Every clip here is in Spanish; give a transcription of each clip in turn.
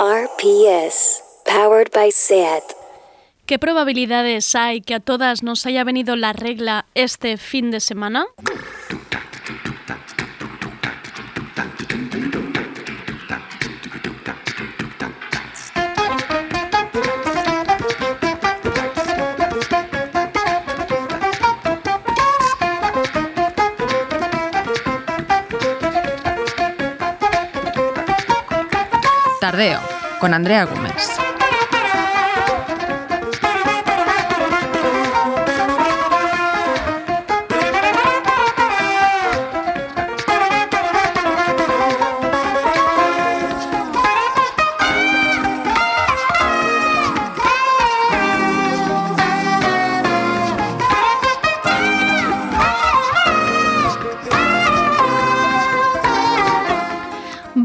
RPS, powered by SAT. ¿Qué probabilidades hay que a todas nos haya venido la regla este fin de semana? Tardeo, con Andrea Gómez.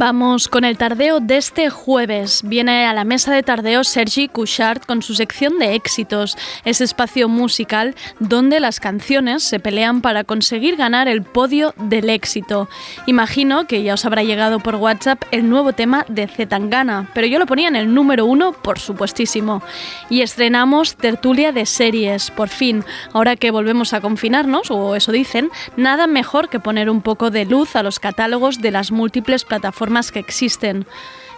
Vamos con el tardeo de este jueves. Viene a la mesa de tardeo Sergi Couchard con su sección de éxitos, ese espacio musical donde las canciones se pelean para conseguir ganar el podio del éxito. Imagino que ya os habrá llegado por WhatsApp el nuevo tema de Zetangana, pero yo lo ponía en el número uno, por supuestísimo. Y estrenamos Tertulia de Series, por fin. Ahora que volvemos a confinarnos, o eso dicen, nada mejor que poner un poco de luz a los catálogos de las múltiples plataformas que existen.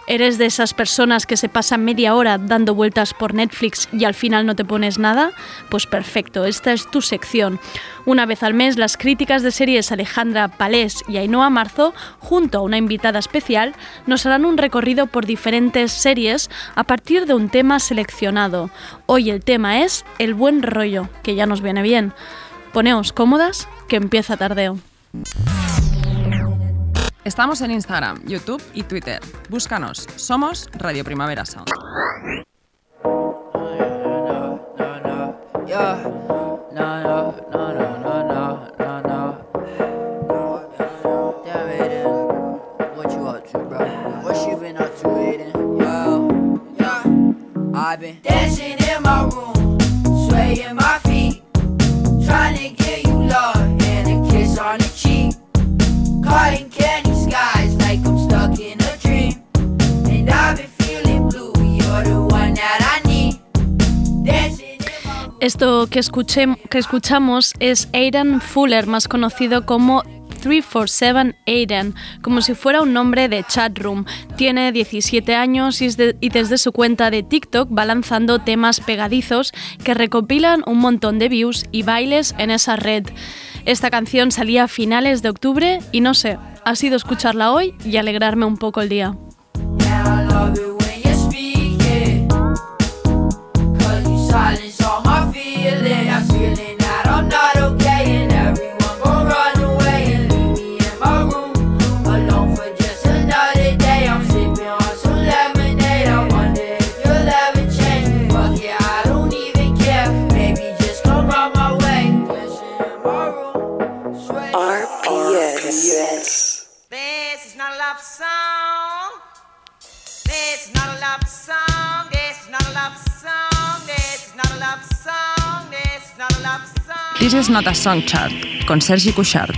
¿Eres de esas personas que se pasan media hora dando vueltas por Netflix y al final no te pones nada? Pues perfecto, esta es tu sección. Una vez al mes, las críticas de series Alejandra Palés y Ainhoa Marzo, junto a una invitada especial, nos harán un recorrido por diferentes series a partir de un tema seleccionado. Hoy el tema es el buen rollo, que ya nos viene bien. Poneos cómodas, que empieza tardeo. Estamos en Instagram, YouTube y Twitter. Búscanos. Somos Radio Primavera Sound. Swaying my feet, trying to get you love and a kiss on the cheek. Esto que, escuché, que escuchamos es Aidan Fuller, más conocido como 347 Aiden, como si fuera un nombre de chatroom. Tiene 17 años y, es de- y desde su cuenta de TikTok va lanzando temas pegadizos que recopilan un montón de views y bailes en esa red. Esta canción salía a finales de octubre y no sé, ha sido escucharla hoy y alegrarme un poco el día. Yeah, This is not a song chart, con Sergi Couchard.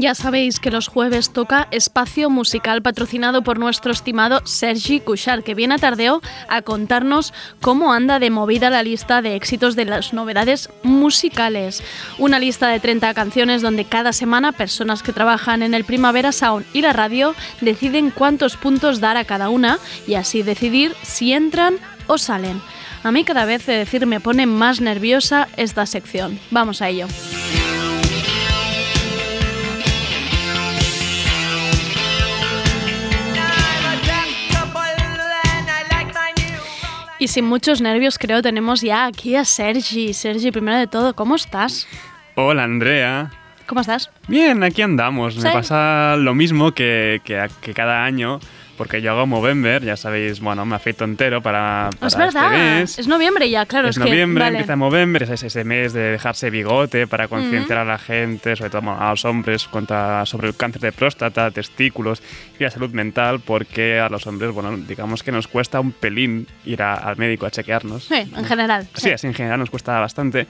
Ya sabéis que los jueves toca espacio musical patrocinado por nuestro estimado Sergi Couchard, que viene a tardeo a contarnos cómo anda de movida la lista de éxitos de las novedades musicales. Una lista de 30 canciones donde cada semana personas que trabajan en el Primavera Sound y la radio deciden cuántos puntos dar a cada una y así decidir si entran o salen. A mí cada vez de decir me pone más nerviosa esta sección. Vamos a ello. Y sin muchos nervios, creo, tenemos ya aquí a Sergi. Sergi, primero de todo, ¿cómo estás? Hola Andrea. ¿Cómo estás? Bien, aquí andamos. Me pasa lo mismo que, que cada año, porque yo hago Movember, ya sabéis, bueno, me afeito entero para, para es verdad, este mes. es noviembre ya, claro. es es que- noviembre, vale. empieza Movember, es ese mes de dejarse bigote para concienciar a la gente, sobre todo bueno, a los hombres, contra, sobre el cáncer de próstata, testículos y la salud mental, porque a los hombres, bueno, digamos que nos cuesta un pelín ir a- al médico a chequearnos. Sí, en general. Sí, así en general nos cuesta bastante.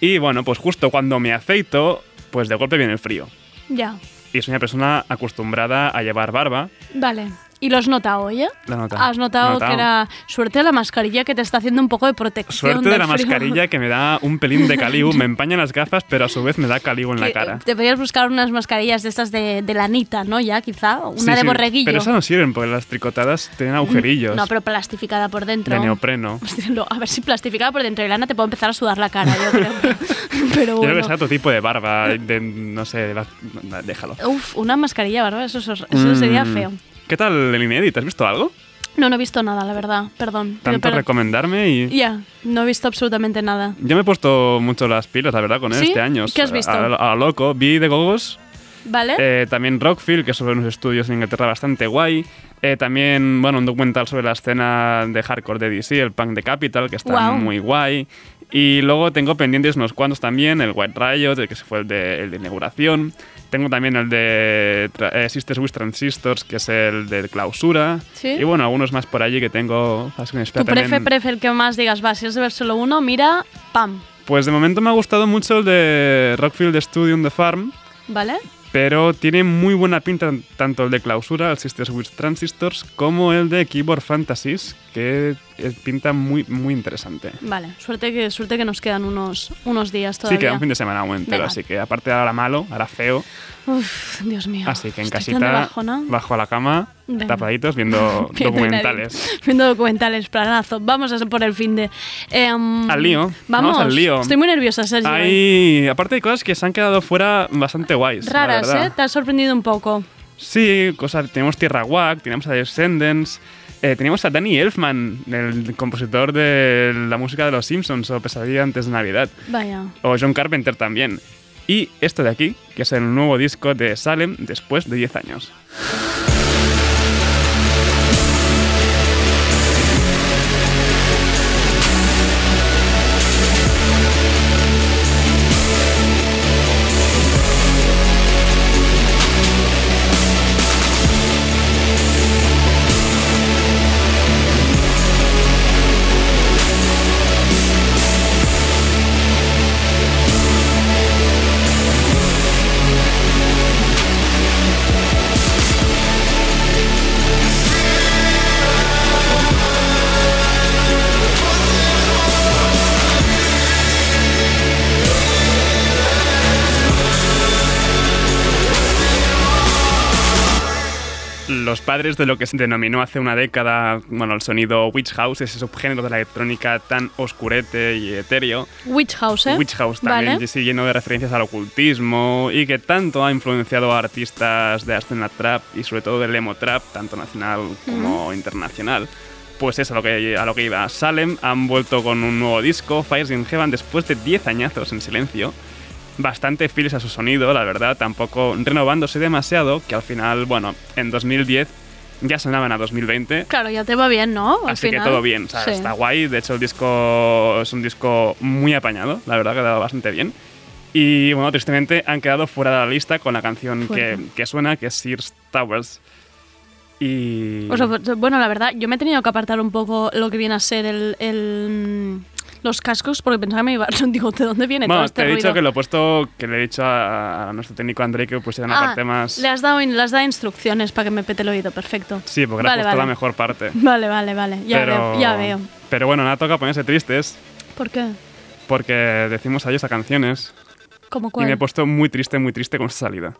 Y bueno, pues justo cuando me afeito, pues de golpe viene el frío. Ya, Y soy una persona acostumbrada a llevar barba. vale. ¿Y lo has notado, oye? Lo he notado, Has notado, notado. que era suerte de la mascarilla que te está haciendo un poco de protección. Suerte de la frío. mascarilla que me da un pelín de caliu, me empaña las gafas, pero a su vez me da caliu en la cara. eh, Te podrías buscar unas mascarillas de estas de, de lanita, ¿no? Ya, quizá. Una Sí, de sí, borreguillo. Pero esas no sirven porque las tricotadas tienen agujerillos No, pero plastificada por dentro. de neopreno. A ver si plastificada por dentro de lana te puedo empezar a sudar la cara, yo creo. Pero Yo creo bueno. que sea otro tipo de barba, de, no sé, de déjalo. Uf, una mascarilla, barba, eso, eso, eso sería Mm. feo. ¿Qué tal el inédit? ¿Has visto algo? No, no he visto nada, la verdad. Perdón. Pero- Tanto pero- recomendarme y... Ya, no he visto absolutamente nada. Yo me he puesto mucho las pilas, la verdad, con él ¿Sí? este año. ¿Qué has visto? A, a- a lo loco. Vi The Gogos, ¿Vale? eh, también Rockfield, que es sobre unos estudios en Inglaterra bastante guay. Eh, también, bueno, un documental sobre la escena de hardcore de DC, el punk de Capital, que está Guau. muy guay. Y luego tengo pendientes unos cuantos también, el White Riot, el que se fue el de, el de inauguración. Tengo también el de eh, Sisters with Transistors, que es el de clausura. Sí. Y bueno, algunos más por allí que tengo. tu prefe, prefe, el que más digas, va, si es de ver solo uno, mira, pam. Pues de momento me ha gustado mucho el de Rockfield Studio on the Farm. ¿Vale? Pero tiene muy buena pinta tanto el de clausura, el Sisters with Transistors, como el de Keyboard Fantasies, que eh, pinta muy, muy interesante. Vale, suerte que, suerte que nos quedan unos, unos días Sí, todavía. queda un fin de semana aún entero, Venga. así que aparte de ahora malo, ahora feo, Uf, Dios mío. así que en Estoy casita, bajona. bajo la cama, Venga. tapaditos, viendo documentales. Viendo documentales, planazo. Vamos a por el fin de. Em, Al lío. Vamos, Vamos al lío. Estoy muy nerviosa, Sergio. ¿eh? Hay, aparte de cosas que se han quedado fuera bastante guays. Raras. ¿eh? Te has sorprendido un poco. Sí, cosas, tenemos Tierra Wack, tenemos a Descendants, eh, teníamos a Danny Elfman, el compositor de la música de Los Simpsons o Pesadilla antes de Navidad, Vaya. o John Carpenter también. Y esto de aquí, que es el nuevo disco de Salem después de 10 años. Los padres de lo que se denominó hace una década, bueno, el sonido Witch House, ese subgénero de la electrónica tan oscurete y etéreo, Witch House, ¿eh? Witch House también, Vale. sí, lleno de referencias al ocultismo y que tanto ha influenciado a artistas de la escena trap y sobre todo del emo trap, tanto nacional como internacional. Pues eso a lo que, a lo que iba. Salem han vuelto con un nuevo disco, Fires in Heaven, después de 10 añazos en silencio. Bastante fieles a su sonido, la verdad, tampoco renovándose demasiado, que al final, bueno, en 2010 ya sonaban a 2020. Claro, ya te va bien, ¿no? Al Así final. que todo bien, o sea, Sí. está guay. De hecho, el disco es un disco muy apañado, la verdad, ha quedado bastante bien. Y bueno, tristemente han quedado fuera de la lista con la canción que, que suena, que es Sears Towers. Y. O sea, pues, bueno, la verdad, yo me he tenido que apartar un poco lo que viene a ser el, el- los cascos porque pensaba que me iba. Digo, ¿de dónde viene todo bueno, este te he dicho ruido? que lo he puesto, que le he dicho a, a nuestro técnico André que pusiera una Ah, parte más. le has dado, le has dado instrucciones para que me pete el oído, perfecto. Sí, porque le Vale, he puesto vale. la mejor parte. Vale, vale, vale. Ya pero, veo, ya veo. Pero bueno, nada, toca ponerse tristes ¿Por qué? porque decimos adiós a canciones. ¿Cómo Y cuál? me he puesto muy triste, muy triste con esta salida.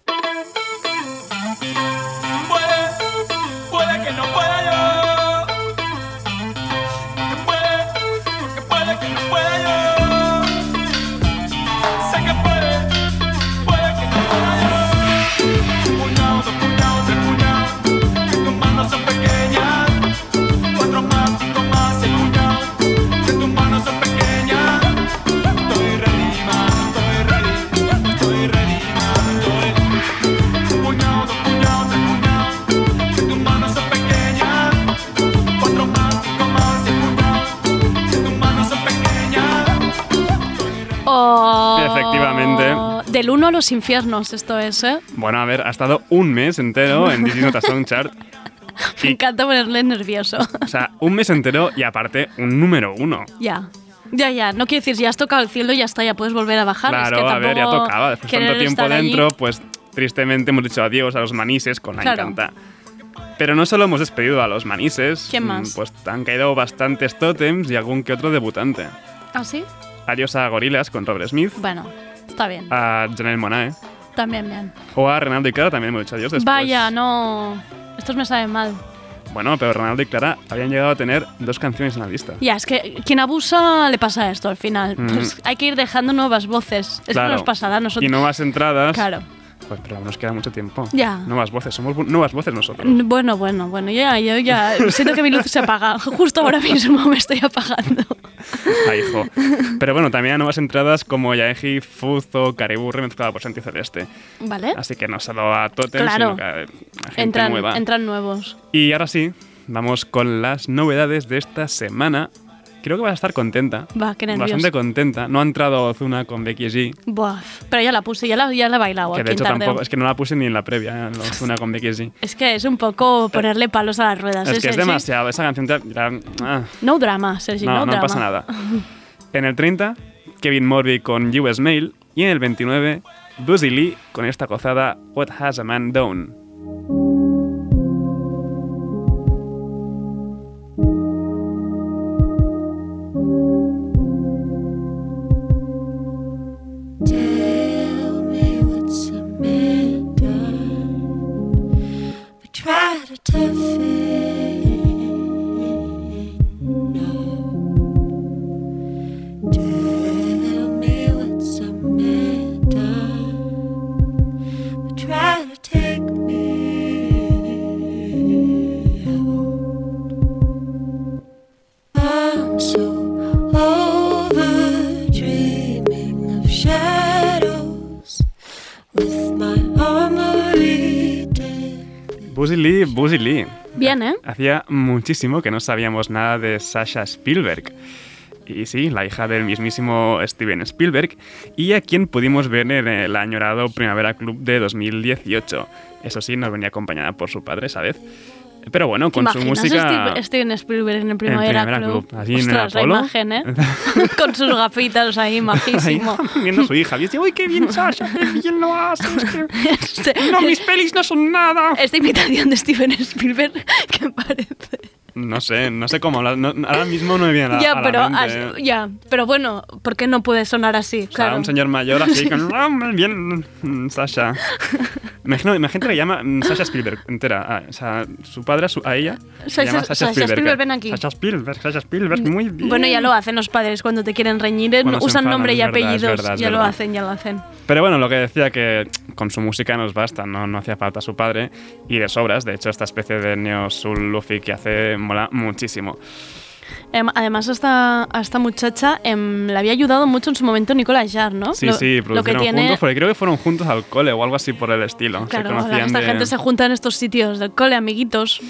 Del 1 a los infiernos, esto es, ¿eh? Bueno, a ver, ha estado un mes entero en Disney Nota Song Chart. Me Y- encanta ponerle nervioso. O sea, un mes entero y aparte un número uno. ya. Ya, ya. No quiero decir, si has tocado el cielo, ya está, ya puedes volver a bajar. Es Claro, que a ver, ya tocaba. Después de tanto tiempo estar allí- dentro, pues tristemente hemos dicho adiós a los manises con la Claro. encanta. Pero no solo hemos despedido a los manises. ¿Quién mm, más? Pues han caído bastantes tótems y algún que otro debutante. ¿Ah, sí? Adiós a Gorilas con Robert Smith, Bueno, está bien. a Janelle Monae También bien. o a Renaldo y Clara también hemos dicho adiós después. Vaya, no. Estos me saben mal. Bueno, pero Renaldo y Clara habían llegado a tener dos canciones en la lista. Ya, es que quien abusa le pasa esto al final. Mm. Pues hay que ir dejando nuevas voces. Es Claro. que nos pasará a nosotros. Y nuevas entradas. Claro. Pues pero aún nos queda mucho tiempo. Ya. Nuevas voces, somos bu- nuevas voces nosotros. Bueno, bueno, bueno, ya, yo ya siento que mi luz se apaga. Justo ahora mismo me estoy apagando. Ay, hijo. Pero bueno, también hay nuevas entradas como Yaeji, Fuzo, Caribou remezclada por Santi Celeste. ¿Vale? Así que no solo a Totem, Claro. sino que a, a gente Entran, nueva. entran nuevos. Y ahora sí, vamos con las novedades de esta semana. Creo que vas a estar contenta. Va, qué nervios. Bastante contenta. No ha entrado Ozuna con Becky G. Buah, pero ya la puse, ya la, ya la he bailado Que de hecho tampoco, es que no la puse ni en la previa, ¿eh? Ozuna con Becky G. Es que es un poco ponerle palos a las ruedas. Es ¿eh, que es demasiado. Esa canción ah, No drama, Sergi, no, no, no drama. pasa nada. En el 30, Kevin Morby con US Mail. Y en el 29, Buzzy Lee con esta cozada What Has a Man Done. certificate. Buzzy Lee, Buzzy Lee. Bien, ¿eh? Hacía muchísimo que no sabíamos nada de Sasha Spielberg. Y sí, la hija del mismísimo Steven Spielberg, y a quien pudimos ver en el añorado Primavera Club de 2018. Eso sí, nos venía acompañada por su padre esa vez. Pero bueno, ¿Te con su música... Steve- Steven Spielberg en el Primavera, Primavera Club? Club, así en el Ostras, la imagen, ¿eh? Con sus gafitas ahí, Ahí, majísimo. viendo a su hija. Y dice, uy, qué bien Sasha, qué bien lo haces. que- Este- No, mis pelis no son nada. Esta imitación de Steven Spielberg, ¿qué parece? No sé, no sé cómo no- ahora mismo no me viene a, ya, a la pero, mente. as- ya, pero bueno, ¿por qué no puede sonar así? O sea, claro. un señor mayor así con... "Ah, bien, mm, Sasha. Imagino, imagínate que llama mm, Sasha Spielberg entera. Ah, o sea, su padre a, su- a ella llama Sasha, Sasha Spielberg. Spielberg, ven aquí. Sasha Spielberg, Sasha Spielberg, muy bien. Bueno, ya lo hacen los padres cuando te quieren reñir, eh, Cuando usan enfadan, nombre y verdad, apellidos. verdad, ya lo hacen, ya lo hacen. Pero bueno, lo que decía que con su música nos basta, no, no hacía falta su padre y de sobras. De hecho, esta especie de neo soul luffy que hace mola muchísimo. Em, además, a esta, a esta muchacha em, le había ayudado mucho en su momento Nicolas Jarre, ¿no? Sí, Lo- sí, lo que tiene, juntos, porque creo que fueron juntos al cole o algo así por el estilo. Claro, se la- conocían esta de... gente se junta en estos sitios del cole, amiguitos.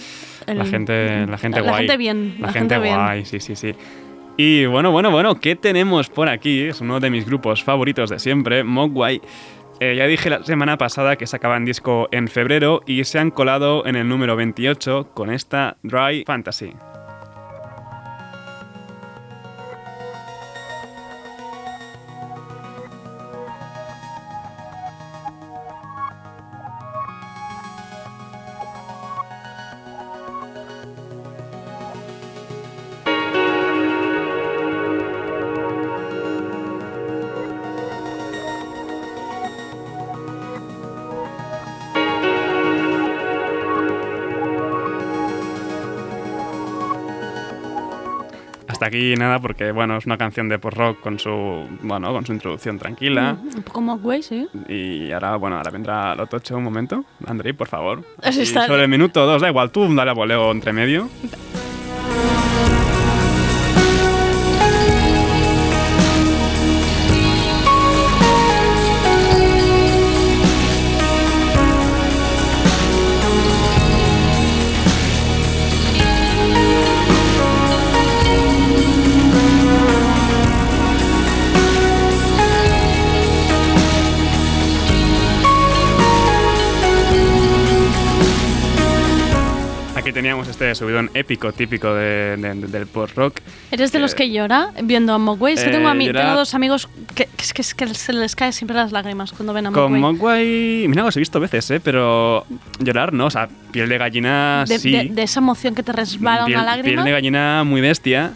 El- La gente, la gente la guay. gente bien, La, la gente, gente bien. guay, sí, sí, sí. Y bueno, bueno, bueno, ¿qué tenemos por aquí? Es uno de mis grupos favoritos de siempre, Mogwai. Eh, ya dije la semana pasada que sacaban disco en febrero y se han colado en el número 28 con esta Dry Fantasy. Aquí nada porque bueno, es una canción de post rock con su bueno, con su introducción tranquila Un poco Mogwai, sí. y ahora bueno, ahora vendrá lo tocho un momento. Andrei, por favor. Así sobre el minuto dos, da igual, tú dale a voleo entre medio. ese subidón épico típico de- de- del post-rock. ¿Eres de los que llora viendo a Mogwai? Es que tengo, Eh, a mí, tengo dos amigos que, que que, que se les caen siempre las lágrimas cuando ven a Con Mogwai. Mogwai, mira, los he visto veces, ¿eh? Pero llorar no, o sea, piel de gallina de, sí. de- esa emoción que te resbala piel, una lágrima. piel de gallina muy bestia.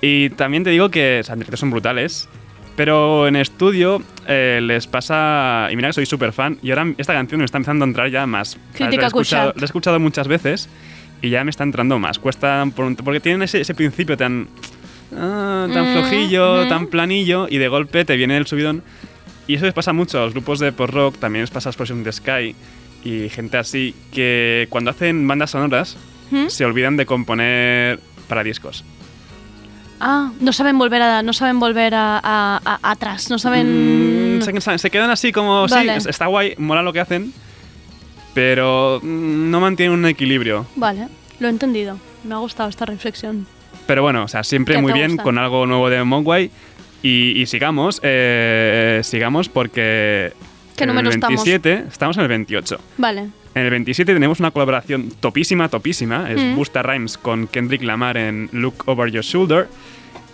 Y también te digo que o sea, son brutales. Pero en estudio eh, les pasa. Y mira que soy súper fan. Y ahora esta canción me está empezando a entrar ya más. O sea, Crítica la, he escuchado, Kushak. la he escuchado muchas veces y ya me está entrando más. Cuesta. porque tienen ese, ese principio tan. ah, tan Mm, flojillo, tan planillo. Y de golpe te viene el subidón. Y eso les pasa mucho a los grupos de post-rock. También les pasa a Explosion the Sky. Y gente así. Que cuando hacen bandas sonoras ¿Mm? se olvidan de componer para discos. Ah, no saben volver a, no saben volver a, a- a- atrás, no saben... Mm, se, se quedan así como, Vale. sí, es- está guay, mola lo que hacen, pero mm, no mantienen un equilibrio. Vale, lo he entendido. Me ha gustado esta reflexión. Pero bueno, o sea, siempre ¿Qué muy bien gusta? con algo nuevo de Mogwai. Y, y sigamos, eh, sigamos porque ¿Qué en el número estamos? 27 estamos en el 28. Vale. En el 27 tenemos una colaboración topísima, topísima. Es Mm. Busta Rhymes con Kendrick Lamar en Look Over Your Shoulder.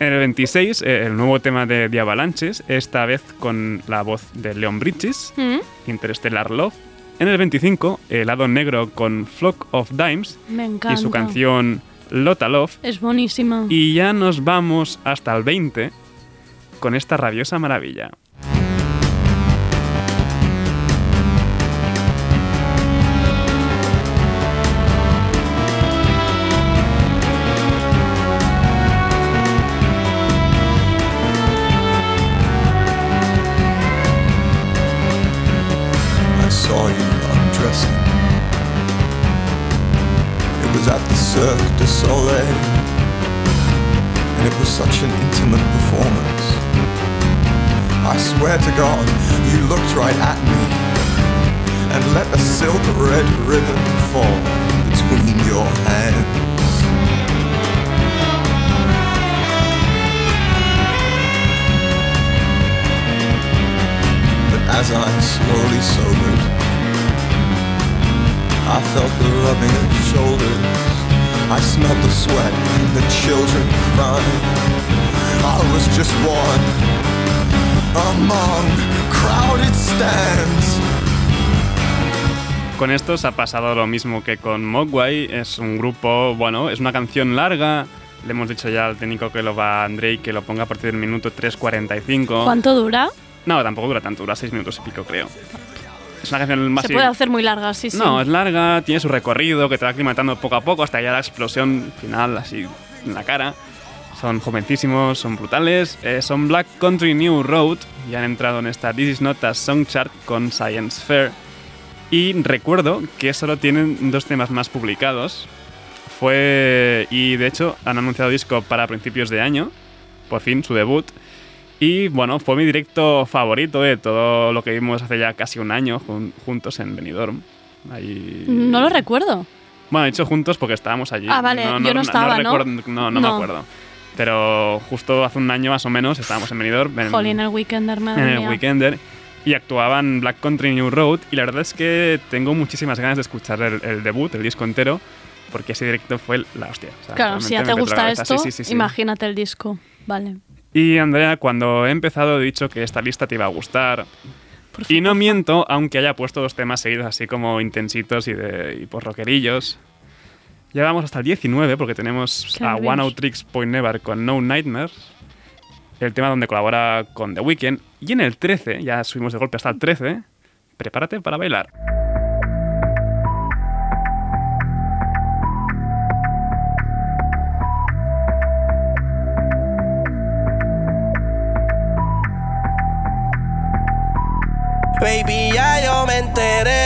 En el 26, eh, el nuevo tema de The Avalanches, esta vez con la voz de Leon Bridges, Mm, Interstellar Love. En el 25, el lado negro con Flock of Dimes Me y su canción Lotta Love. Es buenísima. Y ya nos vamos hasta el 20 con esta rabiosa maravilla. Such an intimate performance. I swear to God, you looked right at me and let a silk red ribbon fall between your hands. But as I slowly sobered, I felt the rubbing of shoulders. I smelled the sweat and the children crying. I was just one among crowded stands. Con estos ha pasado lo mismo que con Mogwai. Es un grupo, bueno, es una canción larga. Le hemos dicho ya al técnico que lo va a Andrei que lo ponga a partir del minuto 3.45. ¿Cuánto dura? No, tampoco dura tanto, dura 6 minutos y pico, creo. Es una canción más Se puede hacer muy larga, sí, sí. No, es larga, tiene su recorrido que te va aclimatando poco a poco hasta ya la explosión final, así en la cara. Son jovencísimos, son brutales. eh, son Black Country New Road y han entrado en esta This Is Not a Song Chart con Science Fair. Y recuerdo que solo tienen dos temas más publicados. Fue. Y de hecho han anunciado disco para principios de año. Por fin, su debut. Y bueno, fue mi directo favorito de todo lo que vimos hace ya casi un año jun- juntos en Benidorm. Ahí... No lo recuerdo. Bueno, he dicho juntos porque estábamos allí. Ah, vale, yo no estaba, ¿no? recuerdo- no, no me No. acuerdo. Pero justo hace un año más o menos estábamos en Benidorm. en- Jolín, el Weekender, madre en el mía. Weekender y actuaban Black Country New Road y la verdad es que tengo muchísimas ganas de escuchar el, el debut, el disco entero, porque ese directo fue la hostia. O sea, Claro, si ya te gusta esto, Sí, sí, sí, imagínate el disco. Vale. Y Andrea, cuando he empezado he dicho que esta lista te iba a gustar. Y no miento, aunque haya puesto dos temas seguidos así como intensitos y, de, y por rockerillos. Ya vamos hasta el 19 porque tenemos Qué a. One Out Tricks Point Never con No Nightmares. El tema donde colabora con The Weeknd. Y en el 13, ya subimos de golpe hasta el 13, prepárate para bailar. Baby, ya yo me enteré,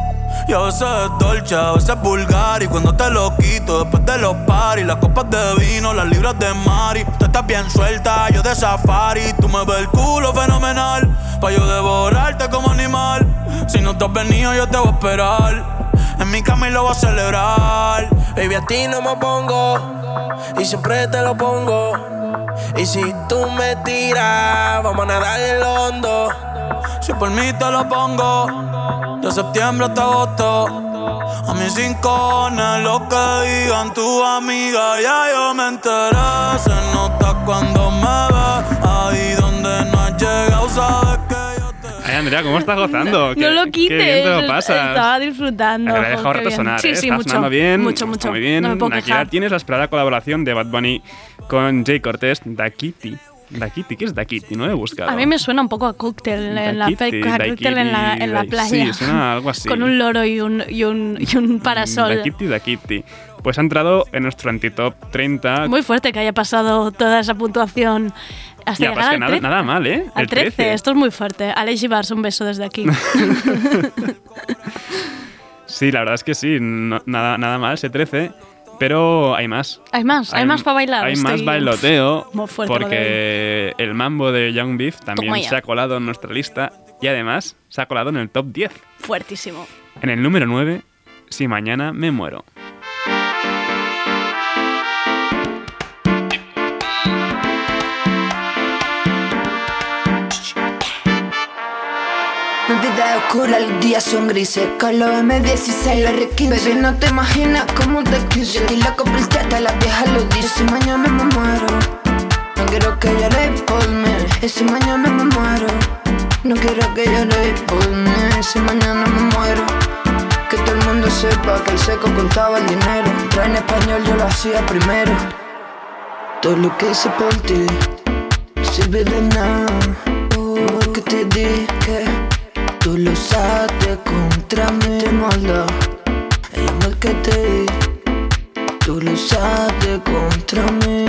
Y a veces es dolce, a veces es vulgar Y cuando te lo quito después de los paris Las copas de vino, las libras de mari Tú estás bien suelta, yo de safari Tú me ves el culo fenomenal Pa' yo devorarte como animal Si no te has venido yo te voy a esperar En mi cama y lo voy a celebrar. Baby, a ti no me pongo y siempre te lo pongo. Y si tú me tiras, vamos a nadar el hondo. Si por mí te lo pongo, de septiembre hasta agosto. A mis rincones, lo que digan tu amiga, ya yo me enteré. Se nota cuando me ves, ahí donde no has llegado, sabes que yo te. Ay, Andrea, ¿cómo estás gozando? Qué- No lo Qué quites. bien te lo pasas. Estaba disfrutando. Dejado Qué rato sonar, Sí, ¿eh? sí, Está mucho. sonando bien, Mucho, está mucho. muy bien. No me puedo Aquí quejar. ya tienes la esperada colaboración de Bad Bunny con Jay Cortés, Da Kitty. Da Kitty, ¿qué es Da Kitty? No lo he buscado. A mí me suena un poco a cóctel en la, a cóctel en la, en la playa. sí, suena algo así. Con un loro y un, y un, y un parasol. Da Kitty, Da Kitty. Pues ha entrado en nuestro antitop 30. Muy fuerte que haya pasado toda esa puntuación hasta Ya, pues que al nada, 13. nada mal, ¿eh? Al El 13. Esto es muy fuerte. Alex Gibars, un beso desde aquí. Sí, la verdad es que sí, no- nada, nada mal ese 13. Pero hay más. hay más, hay, más para bailar. Hay más bailoteo. Muy fuerte porque el mambo de Young Beef también se ha colado en nuestra lista. Y además se ha colado en el top 10. Fuertísimo. En el número 9, Si mañana me muero. Oscura, los días son grises. Con los M16, la R15 Baby, no te imaginas cómo te quise. Yo estoy loco por teta, las viejas lo dicen Si mañana me muero. No quiero que lloréis por mí. Y si mañana me muero. No quiero que lloréis por mí. Si mañana me muero. Que todo el mundo sepa que el seco contaba el dinero. Pero en español yo lo hacía primero. Todo lo que hice por ti sirve de nada. Porque te dije Tú lo usaste contra mí. De maldad El amor que te di. Tú lo usaste contra mí.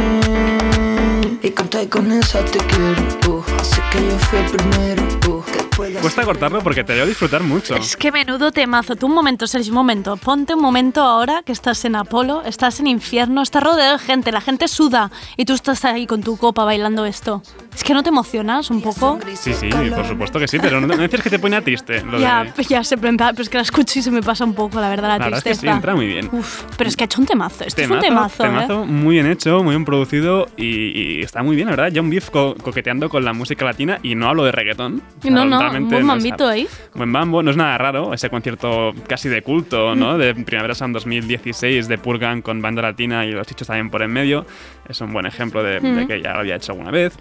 Y conté con esa te quiero uh, Así que yo fui el primero uh, Cuesta cortarlo porque te veo disfrutar mucho. Es que menudo temazo. Tú un momento, Sergio, un momento. Ponte un momento ahora que estás en Apolo, estás en infierno, estás rodeado de gente, la gente suda y tú estás ahí con tu copa bailando esto. Es que no te emocionas un poco. Sí, sí, por supuesto que sí, pero no, no dices que te pone triste. Lo Ya, de- ya se pero es que la escucho y se me pasa un poco, la verdad, la, La verdad es que tristeza. sí, entra muy bien. Uf, pero es que ha hecho un temazo. Esto Temazo, es un temazo, ¿eh? temazo muy bien hecho, muy bien producido y, y está muy bien, la verdad. John Beef co- coqueteando con la música latina y no hablo de reggaetón. No, no, realmente buen no mambito ahí. Buen mambo, no es nada raro, ese concierto casi de culto, Mm. ¿no? De Primavera Sound 2016 de Purgan con banda latina y los chichos también por en medio. Es un buen ejemplo de, de Mm. que ya lo había hecho alguna vez.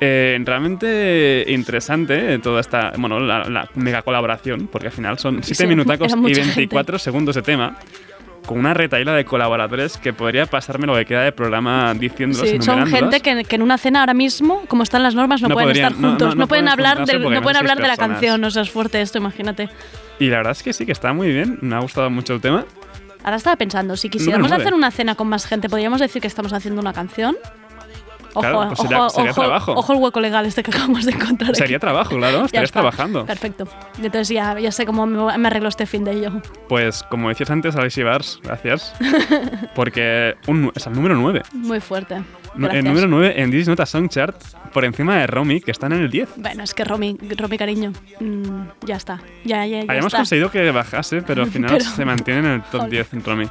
Eh, realmente interesante eh, toda esta, bueno, la, la mega colaboración, porque al final son 7 Sí, minutacos y mucha 24 segundos de tema. Con una retaíla de colaboradores que podría pasarme lo que queda de programa diciéndolos Sí, son gente que, que en una cena ahora mismo, como están las normas, no, No pueden podrían- estar juntos, no, no, no pueden pueden hablar, del- no pueden hablar de la canción, o sea, es fuerte esto, imagínate. Y la verdad es que sí, que está muy bien. Me ha gustado mucho el tema. Ahora estaba pensando, si quisiéramos hacer una cena con más gente, ¿podríamos decir que estamos haciendo una canción? Ojo, pues ojo, sería- ojo, trabajo. ojo el hueco legal este que acabamos de encontrar. aquí. Sería trabajo, claro. Estarías está. trabajando. Perfecto. Entonces ya, ya sé cómo me, me arreglo este fin de ello. Pues como decías antes, Alexi Bars, gracias. Porque un- es el número 9. Muy fuerte. Gracias. El número 9 en This Nota Song Chart, por encima de Romy, que está en el 10. Bueno, es que Romy, Romy cariño, mm, ya está. Ya, ya, ya Habíamos está. conseguido que bajase, pero al final Pero- se mantiene en el top Joder. 10 en Romy.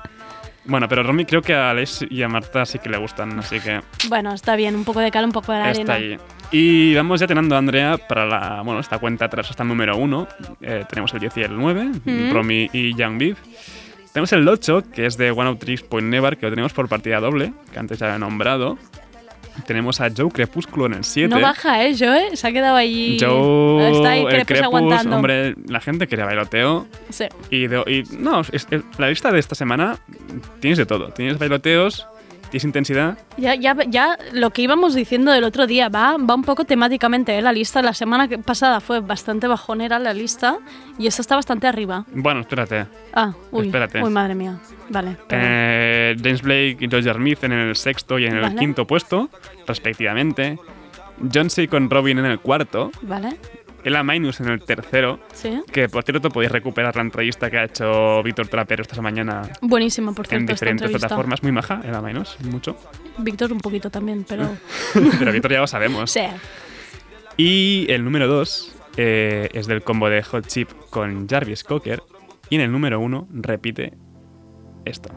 Bueno, pero Romy creo que a Alex y a Marta sí que le gustan, así que Bueno, está bien, un poco de cal, un poco de arena. está ahí. Y vamos ya teniendo a Andrea para la, bueno, esta cuenta atrás hasta el número 1. tenemos el 10 y el 9, Mm. Romy y Young Beef. Tenemos el 8, que es de One Out Tricks Point Never, que lo tenemos por partida doble, que antes ya he nombrado. Tenemos a Joe Crepúsculo en el 7. No baja, ¿eh? Joe se ha quedado ahí. Joe, Está ahí el crepus Crepus, aguantando. hombre, la gente quiere bailoteo. Sí. Y, de- y- no, es- es- la lista de esta semana tienes de todo. Tienes bailoteos, tienes intensidad. Ya, ya, ya lo que íbamos diciendo del otro día va, va un poco temáticamente. ¿eh? La lista la semana pasada fue bastante bajonera la lista y esta está bastante arriba. Bueno, espérate. Ah, uy, Espérate. uy madre mía. Vale. Eh, James Blake y Roger Smith en el sexto y en el Vale. quinto puesto, respectivamente. John C. con Robin en el cuarto. Vale, Ella Minus en el tercero. sí. Que por cierto podéis recuperar la entrevista que ha hecho Víctor Trapero esta mañana Buenísimo, por en cierto, esta diferentes plataformas. Muy maja, Ella Minus, mucho. Víctor un poquito también, pero... Pero Víctor ya lo sabemos. sí. Y el número 2 es del combo de Hot Chip con Jarvis Cocker. Y en el número uno repite esto.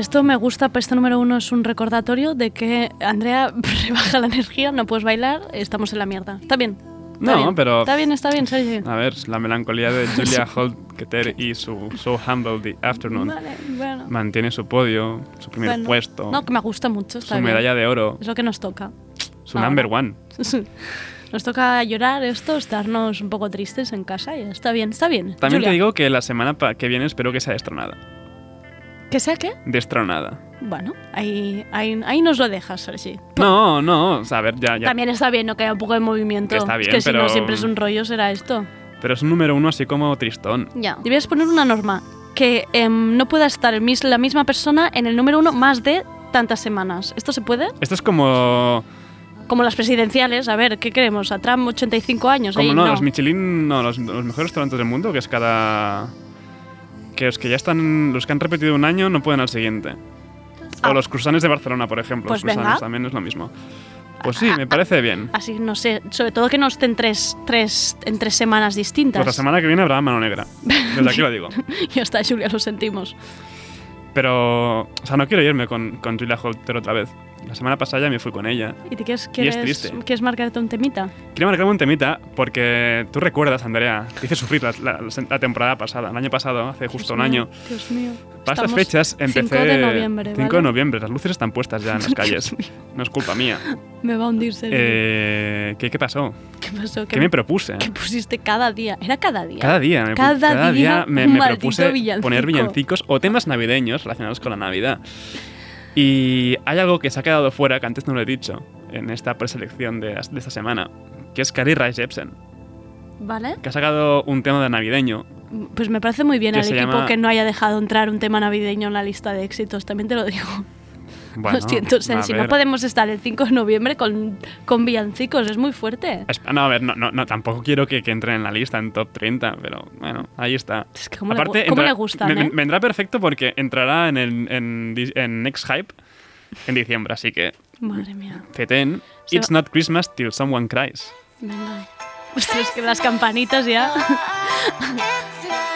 Esto, me gusta, este número uno es un recordatorio de que Andrea rebaja la energía, no puedes bailar, estamos en la mierda. Está bien. está No, bien, pero- Está bien, está bien, Sergi. a ver, la melancolía de Julia Holtketer y su So Humble the Afternoon. Vale, bueno. Mantiene su podio, su primer Bueno, puesto, No, que me gusta mucho. Está su bien. medalla de oro, Es lo que nos toca. su ahora. number one. Nos toca llorar esto, estarnos un poco tristes en casa y está bien, está bien. También Julia, te digo que la semana que viene espero que sea destronada. ¿Que sea qué? Destronada. Bueno, ahí, ahí, ahí nos lo dejas, Sergi. No, no, o sea, a ver, ya, ya. También está bien, ¿no? Que haya un poco de movimiento. Que está bien, es que si pero- no siempre es un rollo, será esto. Pero es un número uno así como tristón. Ya. Debías poner una norma que em, no pueda estar el mis- la misma persona en el número uno más de tantas semanas. ¿Esto se puede? Esto es como. Como las presidenciales, a ver, ¿qué queremos? ¿A Trump 85 años? Como Ahí no, no. los Michelin, no, los, los mejores restaurantes del mundo, que es cada. Que los que ya están. Los que han repetido un año no pueden al siguiente. Ah. O los cruzanes de Barcelona, por ejemplo. Pues los cruzanes también es lo mismo. Pues sí, me parece bien. Así, no sé, sobre todo que no estén tres, tres, en tres semanas distintas. Pues la semana que viene habrá mano negra. Desde aquí lo digo. ya está, Julia, lo sentimos. Pero. O sea, no quiero irme con, con Julia Holter otra vez. La semana pasada ya me fui con ella. ¿Y te quieres, Y es quieres, triste. quieres marcarte un temita? Quiero marcarme un temita porque tú recuerdas, Andrea, te hice sufrir la, la- la temporada pasada, el año pasado, hace justo un Dios mío, año. Dios mío. Para estas fechas empecé. 5 de noviembre, 5 de ¿vale? noviembre, las luces están puestas ya en las calles. No es culpa mía. Me va a hundir, Sergio. Eh, ¿qué, ¿Qué pasó? ¿Qué pasó? ¿Qué me propuse? ¿Qué pusiste cada día? ¿Era cada día? Cada día, me, Cada cada día día me, un me propuse villancico. poner villancicos o temas navideños relacionados con la Navidad. Y hay algo que se ha quedado fuera, que antes no lo he dicho, en esta preselección de, de esta semana, que es Carrie Rae Jepsen, ¿Vale? que ha sacado un tema de navideño. Pues me parece muy bien al equipo llama- que no haya dejado entrar un tema navideño en la lista de éxitos, también te lo digo. Bueno, lo siento, no ver. podemos estar el 5 de noviembre con, con villancicos, es muy fuerte. Es- No, a ver, no, no, no, tampoco quiero que, que entre en la lista en top 30, pero bueno, ahí está. Es que cómo le gu- cómo le gustan, me- ¿eh? Vendrá perfecto porque entrará en, el, en, en Next Hype en diciembre, así que Madre mía. feten. Se It's va- not Christmas till someone cries. Venga. Ostras, que las campanitas ya.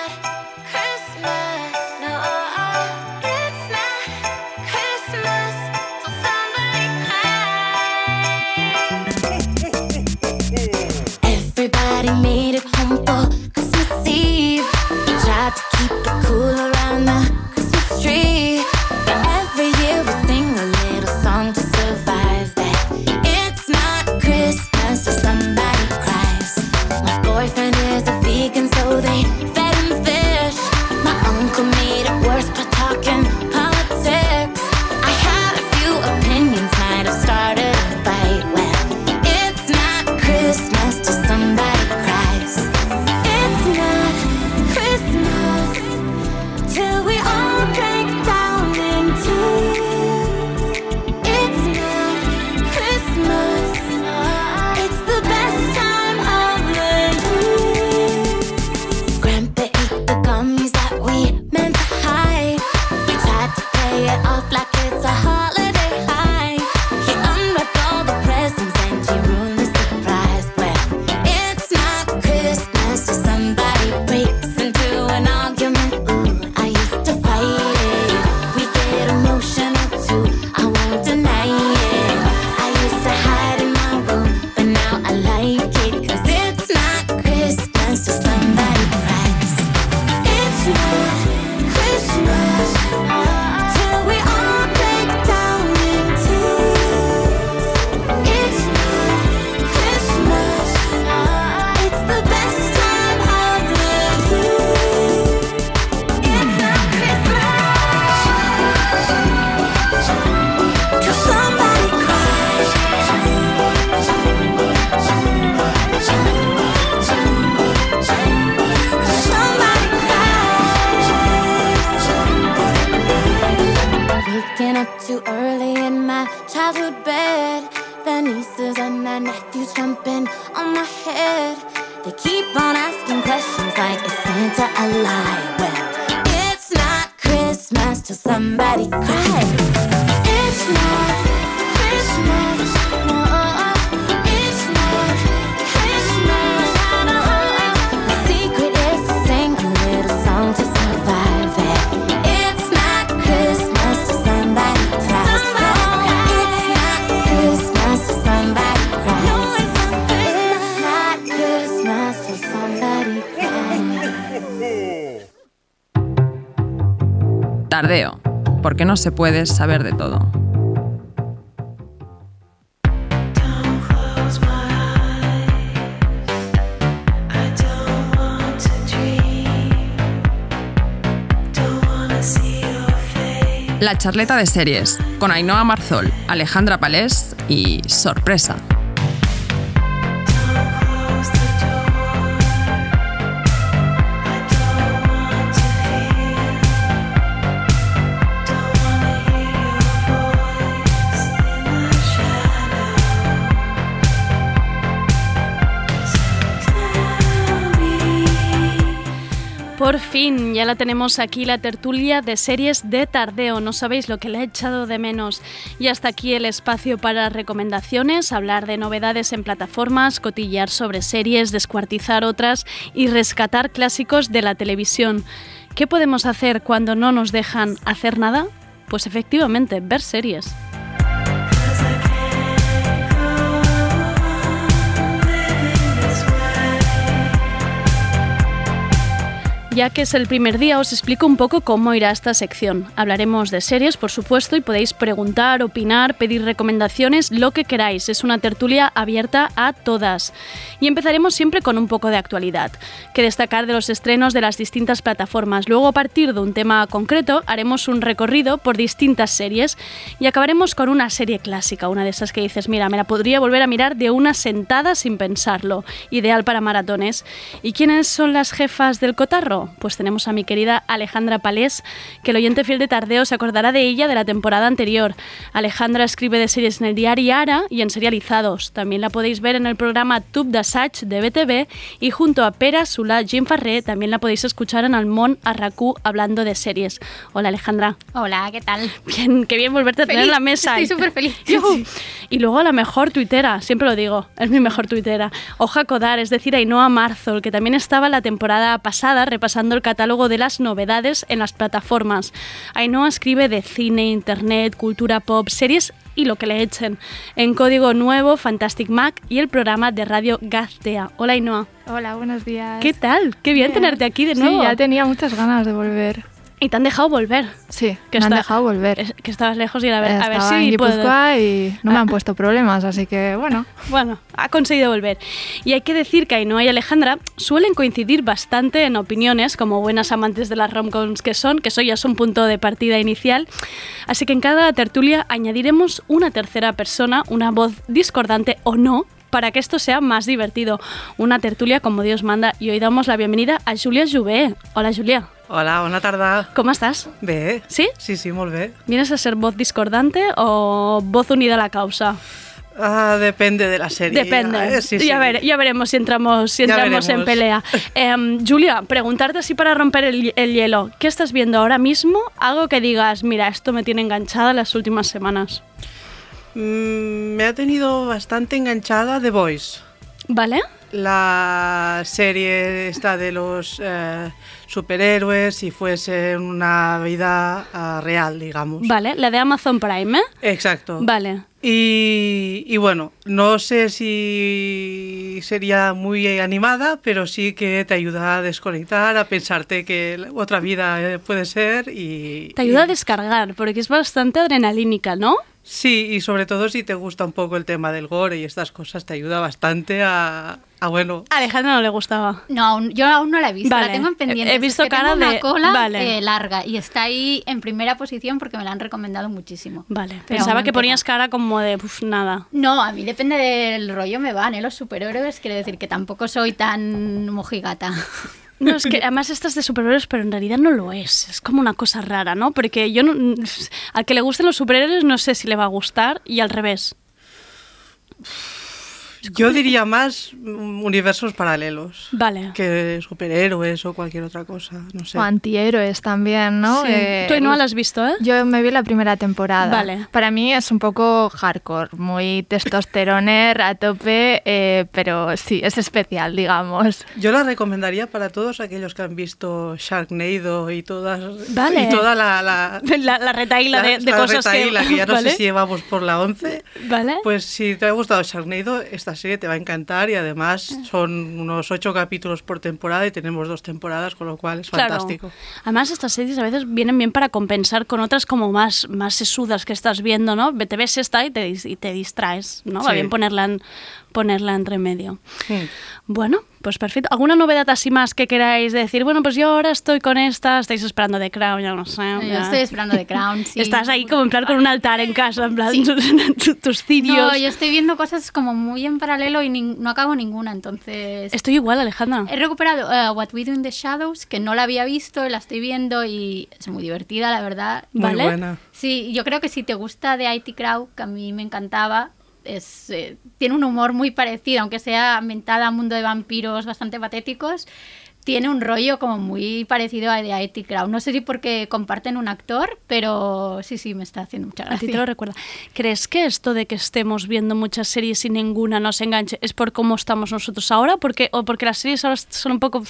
no se puede saber de todo. La charleta de series con Ainhoa Marzol, Alejandra Palés y sorpresa. Ya la tenemos aquí, la tertulia de series de tardeo. No sabéis lo que le he echado de menos. Y hasta aquí el espacio para recomendaciones, hablar de novedades en plataformas, cotillar sobre series, descuartizar otras y rescatar clásicos de la televisión. ¿Qué podemos hacer cuando no nos dejan hacer nada? Pues efectivamente, ver series. Ya que es el primer día, os explico un poco cómo irá esta sección. Hablaremos de series, por supuesto, y podéis preguntar, opinar, pedir recomendaciones, lo que queráis. Es una tertulia abierta a todas. Y empezaremos siempre con un poco de actualidad, que destacar de los estrenos de las distintas plataformas. Luego, a partir de un tema concreto, haremos un recorrido por distintas series y acabaremos con una serie clásica, una de esas que dices, mira, me la podría volver a mirar de una sentada sin pensarlo. Ideal para maratones. ¿Y quiénes son las jefas del cotarro? Pues tenemos a mi querida Alejandra Palés, que el oyente fiel de Tardeo se acordará de ella de la temporada anterior. Alejandra escribe de series en el diario Ara y en Serializados. También la podéis ver en el programa Tube d'Assaig de BTV y junto a Pera, Sula, Jim Farré también la podéis escuchar en Almón Arracú hablando de series. Hola Alejandra. Hola, ¿qué tal? Bien, qué bien volverte a tener en la mesa. estoy súper feliz. Y luego la mejor tuitera, siempre lo digo, es mi mejor tuitera. Oja Codar, es decir, Ainhoa Marzol, que también estaba la temporada pasada repasando el catálogo de las novedades en las plataformas. Ainhoa escribe de cine, internet, cultura pop, series y lo que le echen. En Código Nuevo, Fantastic Mac y el programa de radio Gaztea. Hola Ainhoa. Hola, buenos días. ¿Qué tal? Qué bien, tenerte aquí de nuevo. Sí, ya tenía muchas ganas de volver. Y te han dejado volver. Sí, Que me han está- dejado volver. Es- Que estabas lejos y a ver, a ver Estaba en si puedo... Guipúzcoa y no me Ah. han puesto problemas, así que bueno. Bueno, ha conseguido volver. Y hay que decir que Ainhoa y Alejandra suelen coincidir bastante en opiniones, como buenas amantes de las romcoms que son, que eso ya es un punto de partida inicial. Así que en cada tertulia añadiremos una tercera persona, una voz discordante o no, para que esto sea más divertido. Una tertulia como Dios manda. Y hoy damos la bienvenida a Julia Jouvé. Hola, Julia. Hola, bona tarda. Com estàs? Bé. Sí? Sí, sí, molt bé. ¿Vienes a ser voz discordante o voz unida a la causa? Ah, depende de la serie. Depende. Eh, sí, sí. Ya, ver- ya veremos si entramos, si entramos en pelea. Em, Julia, preguntarte así para romper el, el hielo. ¿Qué estás viendo ahora mismo? Algo que digas, mira, esto me tiene enganchada las últimas semanas. Mm, me ha tenido bastante enganchada The Voice. ¿Vale? La serie esta de los eh, superhéroes si fuese una vida ah, real, digamos. Vale, la de Amazon Prime, ¿eh? Exacto. Vale. Y, y bueno, no sé si sería muy animada, pero sí que te ayuda a desconectar, a pensarte que otra vida eh, puede ser y... Te ayuda a descargar, porque es bastante adrenalínica, ¿no? Sí, y sobre todo si te gusta un poco el tema del gore y estas cosas, te ayuda bastante a, a bueno... A Alejandra no le gustaba. No, aún- yo aún no la he visto, Vale. la tengo en pendiente. He visto es que cara tengo una de- cola vale. eh, larga y está ahí en primera posición porque me la han recomendado muchísimo. Vale. Pero Pensaba que ponías cara como de, "Uf, nada. No, a mí depende del rollo me van, ¿eh? Los superhéroes, quiero decir que tampoco soy tan mojigata. No, es que además estás de superhéroes, pero en realidad no lo es. Es como una cosa rara, ¿no? Porque yo no, al que le gusten los superhéroes no sé si le va a gustar y al revés. Yo diría más mm, universos paralelos. Vale. Que superhéroes o cualquier otra cosa. No sé. O antihéroes también, ¿no? Sí. Tú no la has visto, ¿eh? Yo me vi la primera temporada. Vale. Para mí es un poco hardcore, muy testosteroner a tope, eh, pero sí, es especial, digamos. Yo la recomendaría para todos aquellos que han visto Sharknado y todas Vale. y toda la, la, La, la retaíla de, de la cosas retaíla, que... que ya no ¿vale? sé si llevamos por la 11. ¿Vale? Pues si te ha gustado Sharknado, esta serie te va a encantar y además son unos ocho capítulos por temporada y tenemos dos temporadas, con lo cual es Claro. fantástico. Además, estas series a veces vienen bien para compensar con otras como más, más sesudas que estás viendo, ¿no? Te ves esta y te, dis- y te distraes, ¿no? Va Sí. bien ponerla, en, ponerla entre medio. Bueno, pues perfecto. ¿Alguna novedad así más que queráis decir? Bueno, pues yo ahora estoy con esta, estáis esperando The Crown, ya no sé. Yo estoy esperando The Crown, sí. Estás ahí como en plan con un altar en casa, en plan tu- tus cirios. No, yo estoy viendo cosas como muy en paralelo y no acabo ninguna, entonces... Estoy igual, Alejandra. He recuperado eh, What We Do in the Shadows, que no la había visto, la estoy viendo y es muy divertida, la verdad. Muy ¿Vale? buena. Sí, yo creo que si te gusta de IT Crowd, que a mí me encantaba, es, eh, tiene un humor muy parecido, aunque sea ambientada a un mundo de vampiros bastante patéticos. Tiene un rollo como muy parecido a de IT Crowd. No sé si porque comparten un actor, pero sí, sí, me está haciendo mucha A gracia. ti te lo recuerda. ¿Crees que esto de que estemos viendo muchas series y ninguna nos enganche es por cómo estamos nosotros ahora? Porque, ¿O porque las series ahora son un poco...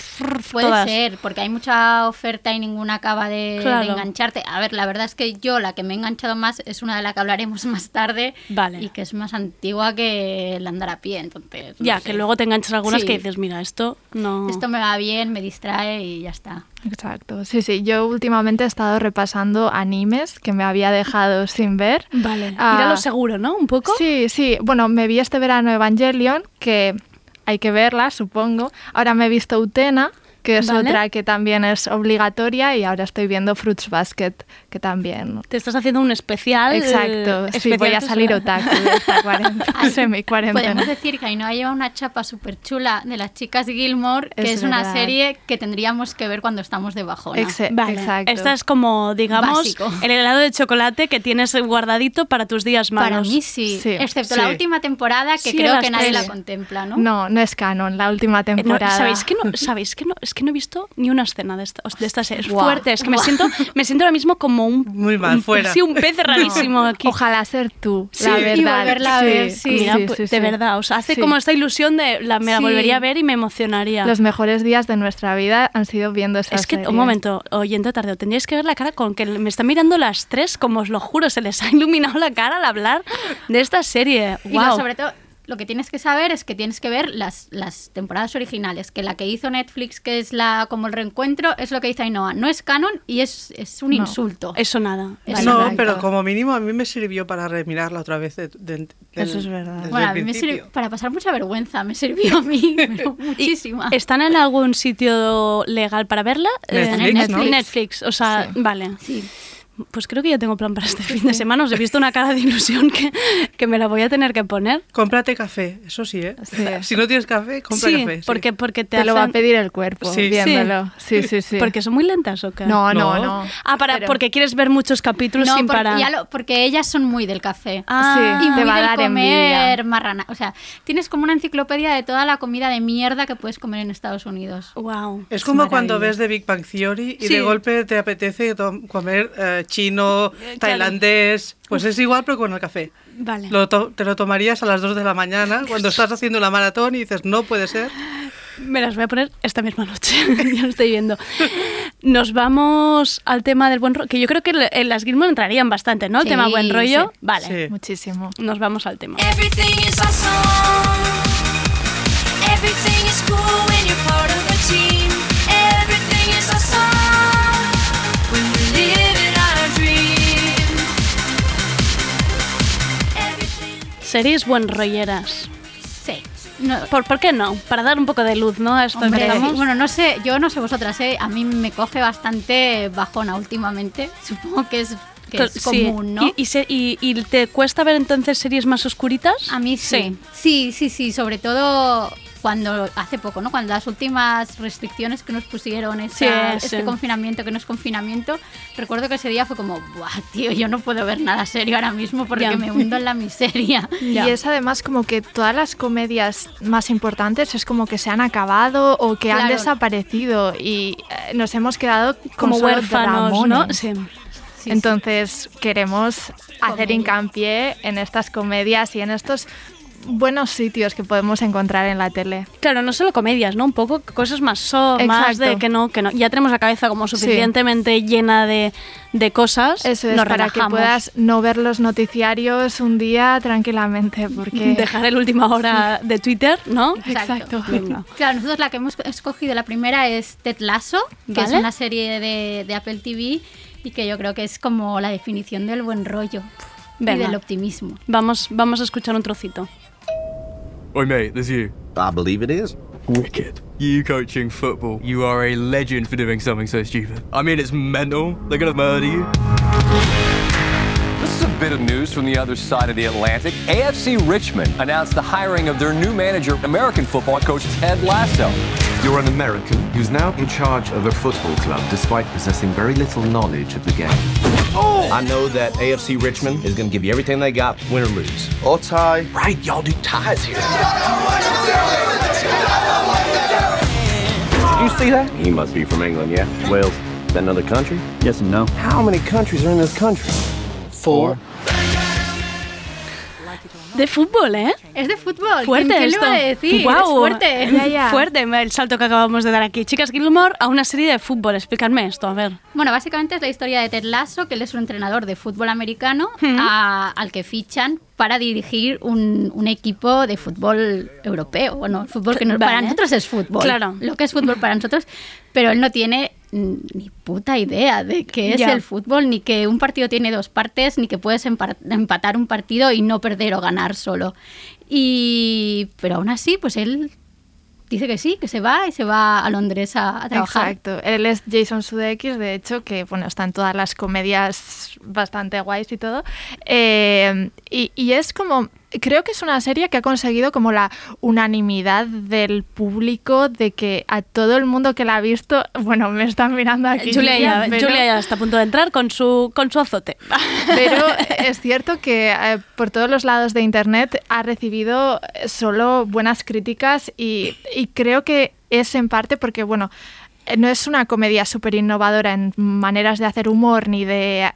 Puede todas? ser, porque hay mucha oferta y ninguna acaba de, engancharte. A ver, la verdad es que yo la que me he enganchado más es una de la que hablaremos más tarde Vale. y que es más antigua que el andar a pie, entonces... no Ya, sé. que luego te enganchas algunas Sí. que dices, mira, esto no... Esto me va bien, me distrae y ya está. Exacto. Sí, sí. Yo últimamente he estado repasando animes que me había dejado sin ver. Vale. Ah, Ir a lo seguro, ¿no? Un poco. Sí, sí. Bueno, me vi este verano Evangelion, que hay que verla, supongo. Ahora me he visto Utena, que es Vale. otra que también es obligatoria, y ahora estoy viendo Fruits Basket, que también... Te estás haciendo un especial. Exacto, eh, sí, especial voy a salir otaku de esta cuarentena, semi-cuarentena. Podemos decir que Ainhoa lleva una chapa súper chula de las chicas Gilmore, que Es es, una serie que tendríamos que ver cuando estamos de bajona. Exe- Vale, Exacto. esta es como, digamos, Básico. el helado de chocolate que tienes guardadito para tus días malos. Para mí sí, Sí. excepto Sí. la última temporada que Sí, creo que nadie la contempla, ¿no? No, no es canon, la última Eh, no, temporada. ¿Sabéis que no? ¿Sabéis que no? Es que no he visto ni una escena de esta, de esta serie. Fuerte, es que me siento, me siento ahora mismo como un... Muy mal, un- fuera. Sí, un pez rarísimo aquí. Ojalá ser tú, Sí, la y verdad. volverla a ver, sí. Mira, sí, pues, sí, de sí. verdad, o sea, hace Sí. como esta ilusión de la, me la Sí. volvería a ver y me emocionaría. Los mejores días de nuestra vida han sido viendo esa Es que, serie. un momento, oyente tardeo, tendríais que ver la cara con que me están mirando las tres, como os lo juro, se les ha iluminado la cara al hablar de esta serie. Y lo- Wow. sobre todo, lo que tienes que saber es que tienes que ver las, las temporadas originales, que la que hizo Netflix, que es la como el reencuentro, es lo que dice Ainhoa. No es canon y es, es un No. insulto. Eso nada. No, exacto. pero como mínimo a mí me sirvió para remirarla otra vez. de- Eso es verdad. desde Bueno, el a mí me sirvió para pasar mucha vergüenza, me sirvió a mí pero muchísima. ¿Están en algún sitio legal para verla? Netflix, Eh, ¿no? Netflix, Netflix, o sea, vale. Sí. Pues creo que ya tengo plan para este fin de semana. Os he visto una cara de ilusión que, que me la voy a tener que poner. Cómprate café, eso sí, ¿eh? Sí. si no tienes café, compra sí, café. sí. porque, porque te, Te lo va a pedir el cuerpo Sí. viéndolo. Sí, sí, sí. Porque son muy lentas o qué? No, no, No. no. Ah, para, Pero- porque quieres ver muchos capítulos No, sin porque, parar. ya lo- porque ellas son muy del café. Ah, Sí, y te muy va a dar comer envidia. marrana. O sea, tienes como una enciclopedia de toda la comida de mierda que puedes comer en Estados Unidos. Wow. Es como cuando ves The Big Bang Theory y Sí. de golpe te apetece to- comer eh, chino, tailandés. Pues es igual, pero con el café. Vale. Lo to- te lo tomarías a las 2 de la mañana cuando estás haciendo una maratón y dices, no puede ser. Me las voy a poner esta misma noche. ya lo estoy viendo. Nos vamos al tema del buen rollo, que yo creo que en las Gilmore entrarían bastante, ¿no? El Sí, tema buen rollo. sí. Vale. Sí. Muchísimo. Nos vamos al tema. Everything is awesome. Everything is cool Series buen rolleras. Sí. No, ¿Por, ¿Por qué no? Para dar un poco de luz, ¿no? A esto Hombre, bueno, no sé, yo no sé vosotras, ¿eh? a mí me coge bastante bajona últimamente. Supongo que es que es sí. común, ¿no? ¿Y, y se- y- y te cuesta ver entonces series más oscuritas? A mí sí. Sí, sí, sí, sobre todo cuando hace poco, ¿no? Cuando las últimas restricciones que nos pusieron, esa- Sí, este sí. confinamiento que no es confinamiento, recuerdo que ese día fue como, Buah, tío, yo no puedo ver nada serio ahora mismo porque Ya. me hundo en la miseria. Y es además como que todas las comedias más importantes es como que se han acabado o que han Claro. desaparecido y eh, nos hemos quedado Como huérfanos, ¿no? Sí. Entonces queremos hacer hincapié en estas comedias y en estos buenos sitios que podemos encontrar en la tele. Claro, no solo comedias, ¿no? Un poco cosas más soft, más de que no, que no. Ya tenemos la cabeza como Sí. suficientemente llena de, de cosas. Eso es nos para que puedas no ver los noticiarios un día tranquilamente porque Dejar el última hora de Twitter, ¿no? Exacto. Venga. Claro, nosotros la que hemos escogido, la primera es Ted Lasso, que es una serie de, de Apple TV y que yo creo que es como la definición del buen rollo y del optimismo. Vamos, vamos a escuchar un trocito. Oi, mate, there's you. I believe it is. Wicked. You coaching football. You are a legend for doing something so stupid. I mean, it's mental. They're gonna murder you. This is a bit of news from the other side of the Atlantic. AFC Richmond announced the hiring of their new manager, American football coach Ted Lasso. You're an American who's now in charge of a football club despite possessing very little knowledge of the game. Oh! I know that AFC Richmond is going to give you everything they got, win or lose. Or tie. Right, y'all do ties here. Did you see that? He must be from England, yeah? Wales. Is that another country? Yes and no. How many countries are in this country? Four. De fútbol, ¿eh? Es de fútbol. Fuerte ¿Quién, quién esto. iba a decir? Guau. Es fuerte. Ya, ya. Fuerte el salto que acabamos de dar aquí. Chicas Gilmore a una serie de fútbol. Explícame esto, a ver. Bueno, básicamente es la historia de Ted Lasso, que él es un entrenador de fútbol americano a- al que fichan para dirigir un, un equipo de fútbol europeo. Bueno, fútbol que no- para nosotros es fútbol. Claro. Lo que es fútbol para nosotros, pero él no tiene mm, ni puta idea de qué es Ya. el fútbol, ni que un partido tiene dos partes, ni que puedes empatar un partido y no perder o ganar solo. Y pero aún así, pues él dice que sí, que se va y se va a Londres a, a trabajar. Exacto. Él es Jason Sudeikis, de hecho, que bueno, está en todas las comedias bastante guays y todo. Eh, y, y es como. Creo que es una serie que ha conseguido como la unanimidad del público de que a todo el mundo que la ha visto, bueno, me están mirando aquí. Julia ya, pero- Julia ya está a punto de entrar con su, con su azote. Pero es cierto que eh, por todos los lados de Internet ha recibido eh, solo buenas críticas y, y creo que es en parte porque, bueno, eh, no es una comedia súper innovadora en maneras de hacer humor ni de...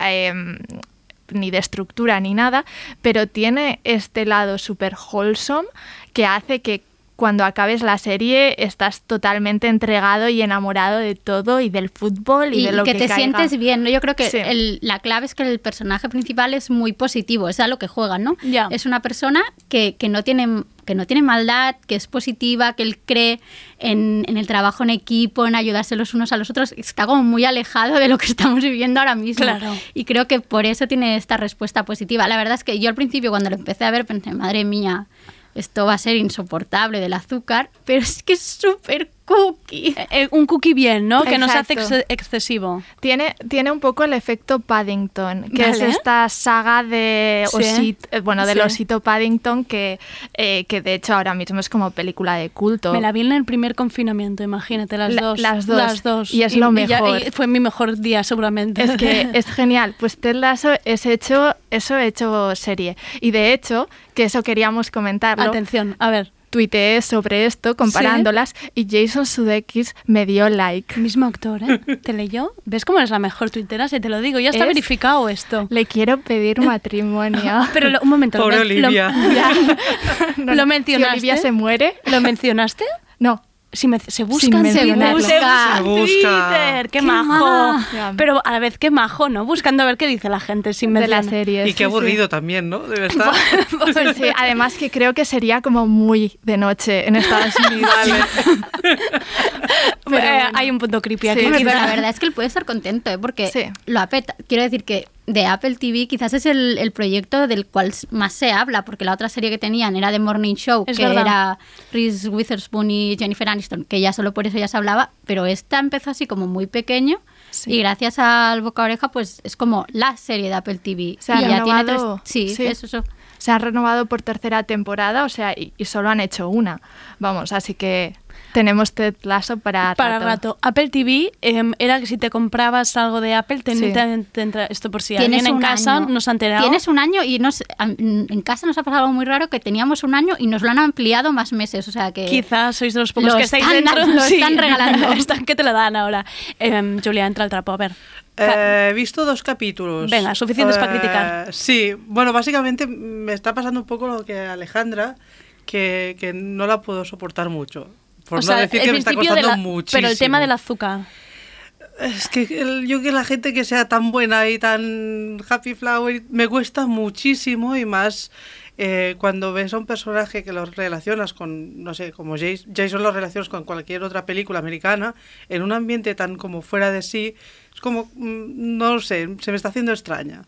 ni de estructura ni nada, pero tiene este lado súper wholesome que hace que cuando acabes la serie estás totalmente entregado y enamorado de todo y del fútbol y, y de lo que, que, te caiga. sientes bien. ¿no? Yo creo que Sí. el- la clave es que el personaje principal es muy positivo, es a lo que juega, ¿no? Es una persona que, que no tiene que no tiene maldad, que es positiva, que él cree en, en el trabajo en equipo, en ayudarse los unos a los otros, está como muy alejado de lo que estamos viviendo ahora mismo. Claro. Y creo que por eso tiene esta respuesta positiva. La verdad es que yo al principio cuando lo empecé a ver pensé, madre mía, esto va a ser insoportable del azúcar, pero es que es súper cookie. Eh, un cookie bien, ¿no? Que no se hace ex- excesivo. Tiene, tiene un poco el efecto Paddington, que es esta saga de Sí. osit- eh, bueno, del Sí. osito Paddington que, eh, que de hecho ahora mismo es como película de culto. Me la vi en el primer confinamiento, imagínate, las La- dos. las dos. Las dos. Y es lo ya- mejor. y fue mi mejor día, seguramente. Es que es genial. Pues Ted Lasso es hecho, eso hecho serie. Y de hecho, que eso queríamos comentarlo. Atención, a ver. Tuiteé sobre esto, comparándolas, y Jason Sudeikis me dio like. Mismo actor, ¿eh? ¿Te leyó? ¿Ves cómo eres la mejor tuitera? Si te lo digo, ya está Es- verificado esto. Le quiero pedir matrimonio. Pero lo- un momento. Pobre lo, Olivia. Lo, Ya. lo no, mencionaste. si Olivia se muere. ¿Lo mencionaste? No. Si me- se busca Sin en mencionarlo. Twitter, Se busca. Twitter, qué, Qué majo. Pero a la vez qué majo, ¿no? Buscando a ver qué dice la gente sin De la serie. Y qué aburrido también, ¿no? Debe estar. Pues sí, además que creo que sería como muy de noche en Estados Unidos. Eh, Hay un punto creepy aquí. Sí, pero la verdad es que él puede estar contento, ¿eh? porque Sí. lo apeta. Quiero decir que de Apple TV quizás es el, el proyecto del cual más se habla, porque la otra serie que tenían era The Morning Show, Es que verdad. era Reese Witherspoon y Jennifer Aniston, que ya solo por eso ya se hablaba, pero esta empezó así como muy pequeño Y gracias al boca a oreja, pues es como la serie de Apple TV. Se ha y ya tiene renovado. tres- sí, eso, eso. Se han renovado por tercera temporada, o sea, y, y solo han hecho una. Vamos, así que tenemos Ted Lasso para Para rato. Apple TV em, era que si te comprabas algo de Apple, te, Sí. te- te entra- esto por si Tienes alguien en casa año. nos ha enterado. Tienes un año y nos, en casa nos ha pasado algo muy raro que teníamos un año y nos lo han ampliado más meses. O sea que. Quizás sois de los pocos Lo que estáis están dentro. dando, lo Sí. están regalando. Están que te lo dan ahora. Em, Julia, entra al trapo, a ver. Eh, he visto dos capítulos. Venga, suficientes para Eh, criticar. Sí, bueno, básicamente me está pasando un poco lo que Alejandra, que, que no la puedo soportar mucho. Por O no sea, decir que me está costando la- muchísimo. Pero el tema del azúcar. Es que el- yo que la gente que sea tan buena y tan happy flower me cuesta muchísimo y más eh, cuando ves a un personaje que lo relacionas con, no sé, como Jas- Jason lo relacionas con cualquier otra película americana, en un ambiente tan como fuera de sí, es como, mm, no lo sé, se me está haciendo extraña.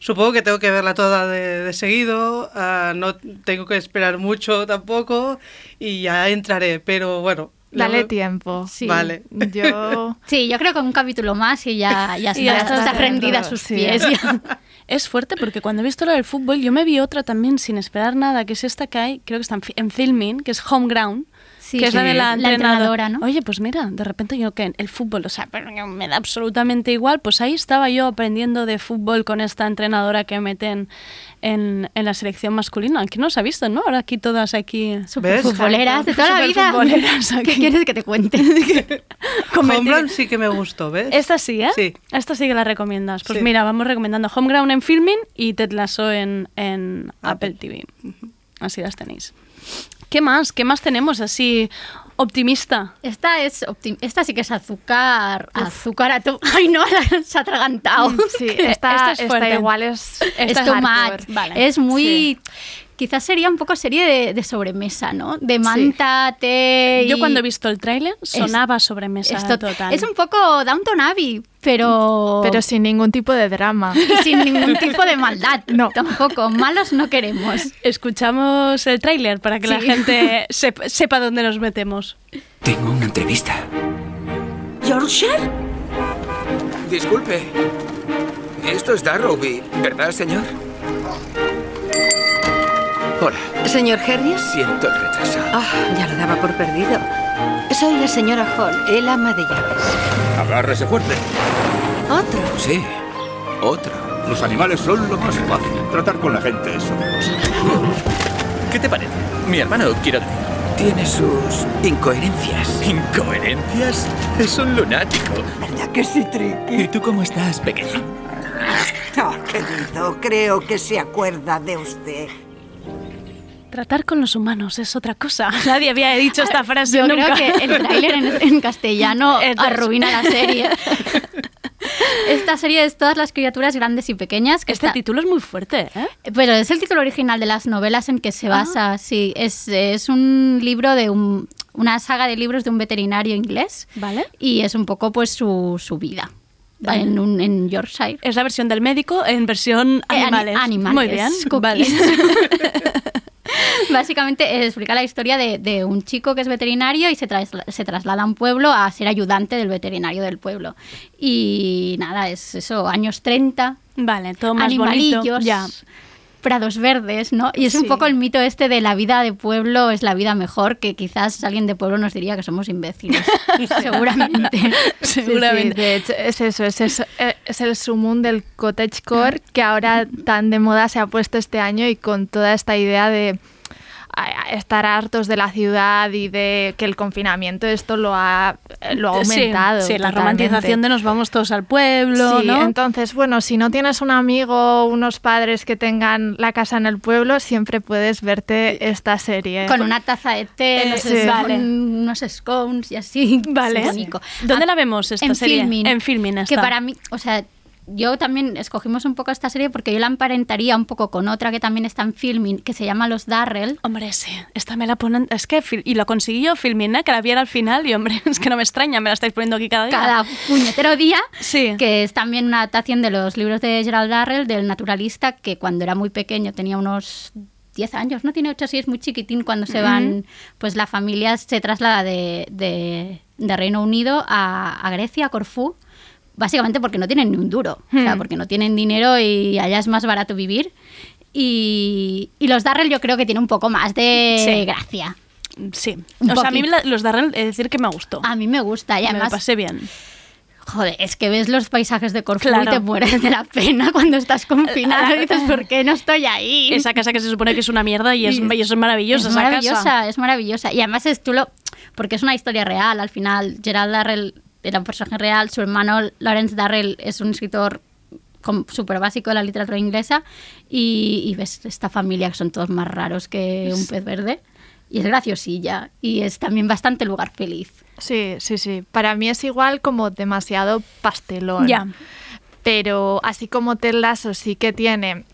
Supongo que tengo que verla toda de, de seguido, ah, no tengo que esperar mucho tampoco y ya entraré, pero bueno. Dale luego- tiempo. Sí. Vale. Yo... Sí, yo creo que un capítulo más y ya, ya, Y ya está, está está rendida a sus sí. pies. ya. Es fuerte porque cuando he visto lo del fútbol, yo me vi otra también sin esperar nada, que es esta que hay, creo que está en, en filming, que es Homeground. Sí, que es la de la, la entrenadora. entrenadora, ¿no? Oye, pues mira, de repente yo que el fútbol, o sea, pero me da absolutamente igual. Pues ahí estaba yo aprendiendo de fútbol con esta entrenadora que meten en, en la selección masculina. Aquí no se ha visto, ¿no? Ahora aquí todas aquí... Futboleras de toda la vida. ¿Qué quieres que te cuente? Homeland sí que me gustó, ¿ves? Esta sí, ¿eh? Sí. Esta sí que la recomiendas. Pues Sí. mira, vamos recomendando Homeground en Filming y Ted Lasso en, en Apple TV. Así las tenéis. ¿Qué más? ¿Qué más tenemos así optimista? Esta es optim- esta sí que es azúcar, azúcar a tu... Ay, no, se ha atragantado. Sí, esta, esta es esta igual es... es esta too hardcore. much. Vale. Es muy... Quizás sería un poco serie de, de sobremesa, ¿no? De manta, té y... Yo cuando he visto el tráiler sonaba sobremesa Esto- total. Es un poco Downton Abbey, pero... Pero sin ningún tipo de drama. y sin ningún tipo de maldad. No. Tampoco. Malos no queremos. Escuchamos el tráiler para que la gente sep- sepa dónde nos metemos. Tengo una entrevista. ¿Yorkshire? Disculpe. Esto es Darrowby, ¿verdad, señor? Hola. ¿Señor Harris? Siento el retraso. Ah, ya lo daba por perdido. Soy la señora Hall, el ama de llaves. Agárrese fuerte. ¿Otro? Sí, otro. Los animales son lo más fácil. Tratar con la gente es otra cosa. ¿Qué te parece? Mi hermano, quiero decir. Tiene sus incoherencias. ¿Incoherencias? Es un lunático. ¿Verdad que sí, Tricky? ¿Y tú cómo estás, pequeño? Oh, querido, creo que se acuerda de usted. Tratar con los humanos es otra cosa. Nadie había dicho esta frase Yo nunca. creo que el tráiler en, en castellano arruina la serie. Esta serie es todas las criaturas grandes y pequeñas. Que Este está- título es muy fuerte, ¿eh? Pero es el título original de las novelas en que se basa, sí. Es, es un libro de un, una saga de libros de un veterinario inglés. Vale. Y es un poco pues su, su vida. Vale. En, un- en Yorkshire. Es la versión del médico en versión Eh, ani- animales. animales, Muy bien, cookies. vale. Básicamente explica la historia de, de un chico que es veterinario y se, trasla- se traslada a un pueblo a ser ayudante del veterinario del pueblo. Y nada, es eso, años 30. Vale, todo más animalillos, bonito. Ya. prados verdes, ¿no? Y es un poco el mito este de la vida de pueblo es la vida mejor, que quizás alguien de pueblo nos diría que somos imbéciles. Seguramente. Sí, sí, de hecho, es eso, es, eso, es el sumum del cottagecore que ahora tan de moda se ha puesto este año y con toda esta idea de estar hartos de la ciudad y de que el confinamiento esto lo ha, lo ha aumentado. Sí, la romantización de nos vamos todos al pueblo, Sí, ¿no? entonces, bueno, si no tienes un amigo o unos padres que tengan la casa en el pueblo, siempre puedes verte esta serie. Con una taza de té, Eh, unos, sí. vale. unos scones y así. Vale. ¿Dónde Ah, la vemos esta en serie? Filmin. En Filmin Que para mí, o sea, yo también escogimos un poco esta serie porque yo la emparentaría un poco con otra que también está en Filmin, que se llama Los Darrell. Hombre, sí, esta me la ponen... Es que, y lo conseguí yo, Filmin, ¿eh? que la viera al final, y hombre, es que no me extraña, me la estáis poniendo aquí cada día. Cada puñetero día, Sí. que es también una adaptación de los libros de Gerald Darrell, del naturalista, que cuando era muy pequeño tenía unos 10 años, no tiene 8 así, es muy chiquitín cuando se van, pues la familia se traslada de, de- de Reino Unido a, a Grecia, a Corfú, básicamente porque no tienen ni un duro, o sea, Hmm. porque no tienen dinero y allá es más barato vivir. Y, y los Darrell yo creo que tiene un poco más de Sí. gracia. Sí. Un o sea, a mí los Darrell, de decir que me gustó. A mí me gusta y Me además... lo pasé bien. Joder, es que ves los paisajes de Corfú Claro. y te mueres de la pena cuando estás confinado y dices, ¿por qué no estoy ahí? Esa casa que se supone que es una mierda y es, y es maravillosa. Es esa maravillosa, casa. es maravillosa. Y además es chulo porque es una historia real. Al final, Gerald Darrell era un personaje real, su hermano Lawrence Darrell es un escritor súper básico de la literatura inglesa y, y ves esta familia que son todos más raros que un pez verde. Y es graciosilla y es también bastante lugar feliz. Sí, sí, sí. Para mí es igual como demasiado pastelón. Ya. Pero así como Ted Lasso sí que tiene...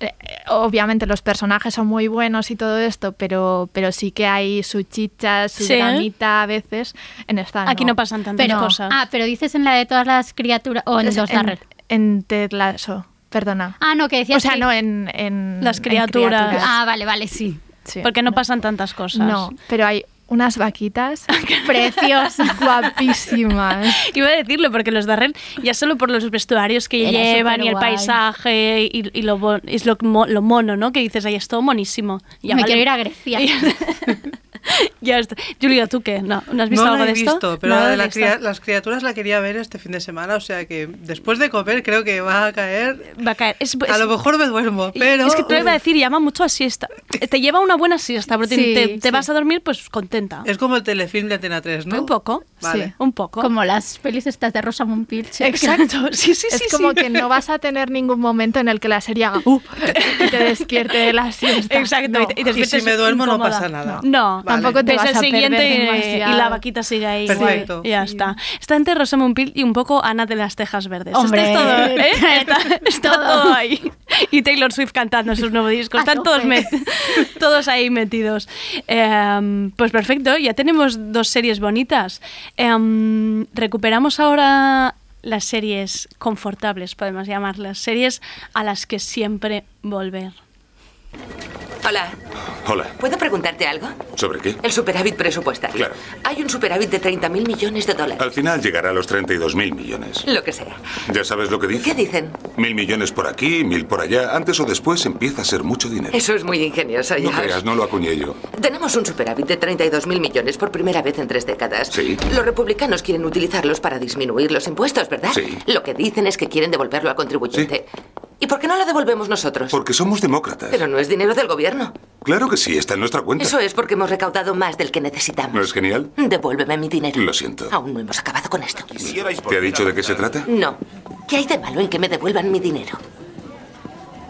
eh, Obviamente los personajes son muy buenos y todo esto, pero, pero sí que hay su chicha, su Sí. dramita a veces. En esta Aquí no pasan tantas Pero, cosas. ah, pero dices en la de todas las criaturas o en Es los Darrell. En Ted Lasso, perdona. Ah, no, que decías O sea, que- no, en, en Las en criaturas. Ah, vale, vale, sí. Sí. Porque no pasan tantas cosas. No, pero hay unas vaquitas preciosas, guapísimas. Iba a decirlo porque los Darrell, ya solo por los vestuarios que Era llevan y el superguay. paisaje y, y lo, es lo, mo- lo mono, ¿no? Que dices, ahí es todo monísimo. Ya Me vale. quiero ir a Grecia. ya está. Julia, ¿tú qué? ¿No, ¿No has visto no algo de esto? visto, pero Nada la de la esto. cria- las criaturas la quería ver este fin de semana, o sea que después de comer creo que va a caer. Va a caer. Es, a lo mejor me duermo, pero. Es que te lo iba a decir, llama mucho a siesta. Te lleva una buena siesta, porque Sí, te, te sí. vas a dormir pues contenta. Es como el telefilm de Antena 3, ¿no? Un poco, Vale. sí, un poco. Como las pelis estas de Rosamund Pilcher. Exacto, sí, sí, es sí. como sí. que no vas a tener ningún momento en el que la serie haga uh, y te despierte de la siesta. Exacto, No. y te- y te Y si me duermo no pasa nada. No, Vale. Tampoco te Ves vas el a siguiente perder y- la vaquita sigue ahí. Perfecto. Y ya está. Está entre Rosamund Peel y un poco Ana de las Tejas Verdes. Hombre. es todo, ¿eh? Está, está todo ahí. Y Taylor Swift cantando sus nuevos discos. A Están todos, todos ahí metidos. Em, pues perfecto, ya tenemos dos series bonitas. Em, recuperamos ahora las series confortables, podemos llamarlas. Series a las que siempre volver. Hola, Hola. ¿puedo preguntarte algo? ¿Sobre qué? El superávit presupuestario. Claro. Hay un superávit de 30.000 millones de dólares. Al final llegará a los 32.000 millones. Lo que sea. ¿Ya sabes lo que ¿Qué dice? dicen? Mil millones por aquí, mil por allá. Antes o después empieza a ser mucho dinero. Eso es muy ingenioso, No ya. creas, no lo acuñé yo. Tenemos un superávit de 32.000 millones por primera vez en tres décadas. Sí. Los republicanos quieren utilizarlos para disminuir los impuestos, ¿verdad? Sí. Lo que dicen es que quieren devolverlo al contribuyente. ¿Y por qué no lo devolvemos nosotros? Porque somos demócratas. Pero no es dinero del gobierno. Claro que sí, está en nuestra cuenta. Eso es porque hemos recaudado más del que ¿No necesitamos. es genial? Devuélveme mi dinero. Lo siento. Aún no hemos acabado con esto. ¿Te ha dicho de qué se trata? No. ¿Qué hay de malo en que me devuelvan mi dinero?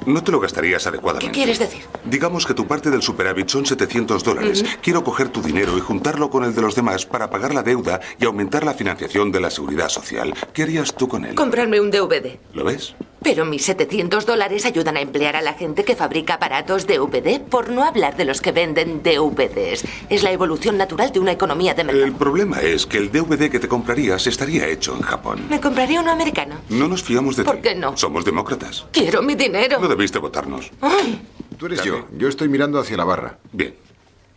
No te lo gastarías adecuadamente. ¿Qué quieres decir? Digamos que tu parte del superávit son 700 dólares. Quiero coger tu dinero y juntarlo con el de los demás para pagar la deuda y aumentar la financiación de la seguridad social. ¿Qué harías tú con él? Comprarme un DVD. ¿Lo ves? Pero mis 700 dólares ayudan a emplear a la gente que fabrica aparatos DVD, por no hablar de los que venden DVDs. Es la evolución natural de una economía de mercado. El problema es que el DVD que te comprarías estaría hecho en Japón. Me compraría uno americano. No nos fiamos de ti. ¿Por qué no? Somos demócratas. Quiero mi dinero. No debiste votarnos. Ay, Tú eres yo. Yo estoy mirando hacia la barra. Bien.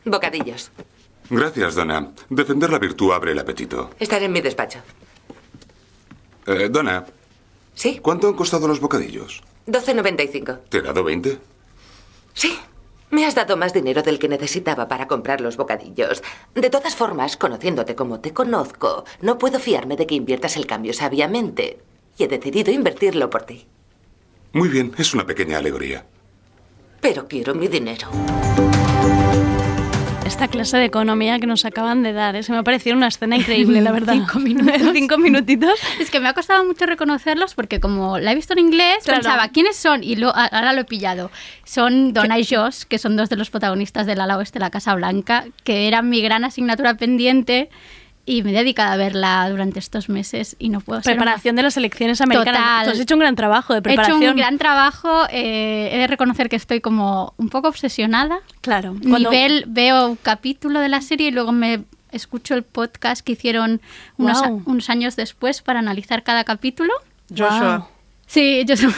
bocadillos. Gracias, Donna. Defender la virtud abre el apetito. Estaré en mi despacho. Eh, Donna. ¿Sí? ¿Cuánto han costado los bocadillos? 12.95. ¿Te he dado 20? Sí. Me has dado más dinero del que necesitaba para comprar los bocadillos. De todas formas, conociéndote como te conozco, no puedo fiarme de que inviertas el cambio sabiamente. Y he decidido invertirlo por ti. Muy bien, es una pequeña alegoría. Pero quiero mi dinero. Esta clase de economía que nos acaban de dar, ¿eh? se me ha parecido una escena increíble, la verdad. Cinco minutos. Cinco minutitos. Es que me ha costado mucho reconocerlos porque como la he visto en inglés, Claro. pensaba, ¿quiénes son? Y lo- ahora lo he pillado. Son Donna y Josh, que son dos de los protagonistas del ala oeste de la Casa Blanca, que eran mi gran asignatura pendiente y me he dedicado a verla durante estos meses y no puedo ser Preparación de las elecciones americanas. Total. Tú has hecho un gran trabajo de He preparación. hecho un gran trabajo, eh, he de reconocer que estoy como un poco obsesionada. Claro. cuando- Nivel, veo un capítulo de la serie y luego me escucho el podcast que hicieron unos, Guau. unos años después para analizar cada capítulo. Joshua. Sí, yo soy...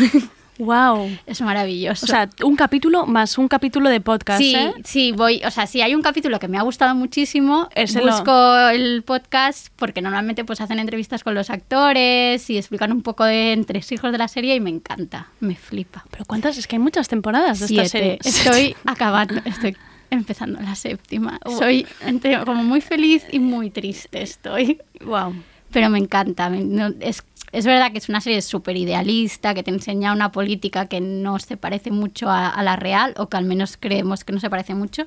Wow. Es maravilloso. O sea, un capítulo más un capítulo de podcast, Sí, ¿eh? sí, voy, o sea, si hay un capítulo que me ha gustado muchísimo, Ese busco el podcast porque normalmente pues hacen entrevistas con los actores y explican un poco de entre hijos de la serie y me encanta, me flipa. Pero cuántas, es que hay muchas temporadas de esta serie. Estoy acabando, estoy empezando la séptima. Soy entre- como muy feliz y muy triste estoy. Wow. Pero me encanta. no- es, es verdad que es una serie súper idealista, que te enseña una política que no se parece mucho a, a la real, o que al menos creemos que no se parece mucho.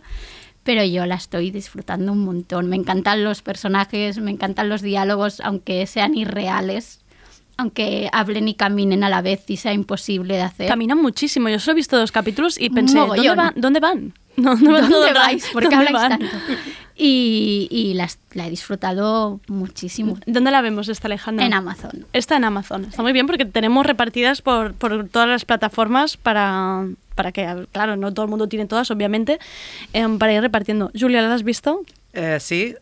Pero yo la estoy disfrutando un montón. Me encantan los personajes, me encantan los diálogos, aunque sean irreales, aunque hablen y caminen a la vez y sea imposible de hacer. Caminan muchísimo. Yo solo he visto dos capítulos y pensé, ¿dónde? ¿Dónde van? No, no ¿Dónde rato. vais? ¿Por qué ¿Dónde habláis tanto? Y, y las- la he disfrutado muchísimo. ¿Dónde la vemos esta Alejandra? En Amazon. Está en Amazon. Está muy bien porque tenemos repartidas por, por todas las plataformas para, para que, claro, no todo el mundo tiene todas, obviamente, em, para ir repartiendo. Julia, ¿la has visto? Eh, sí,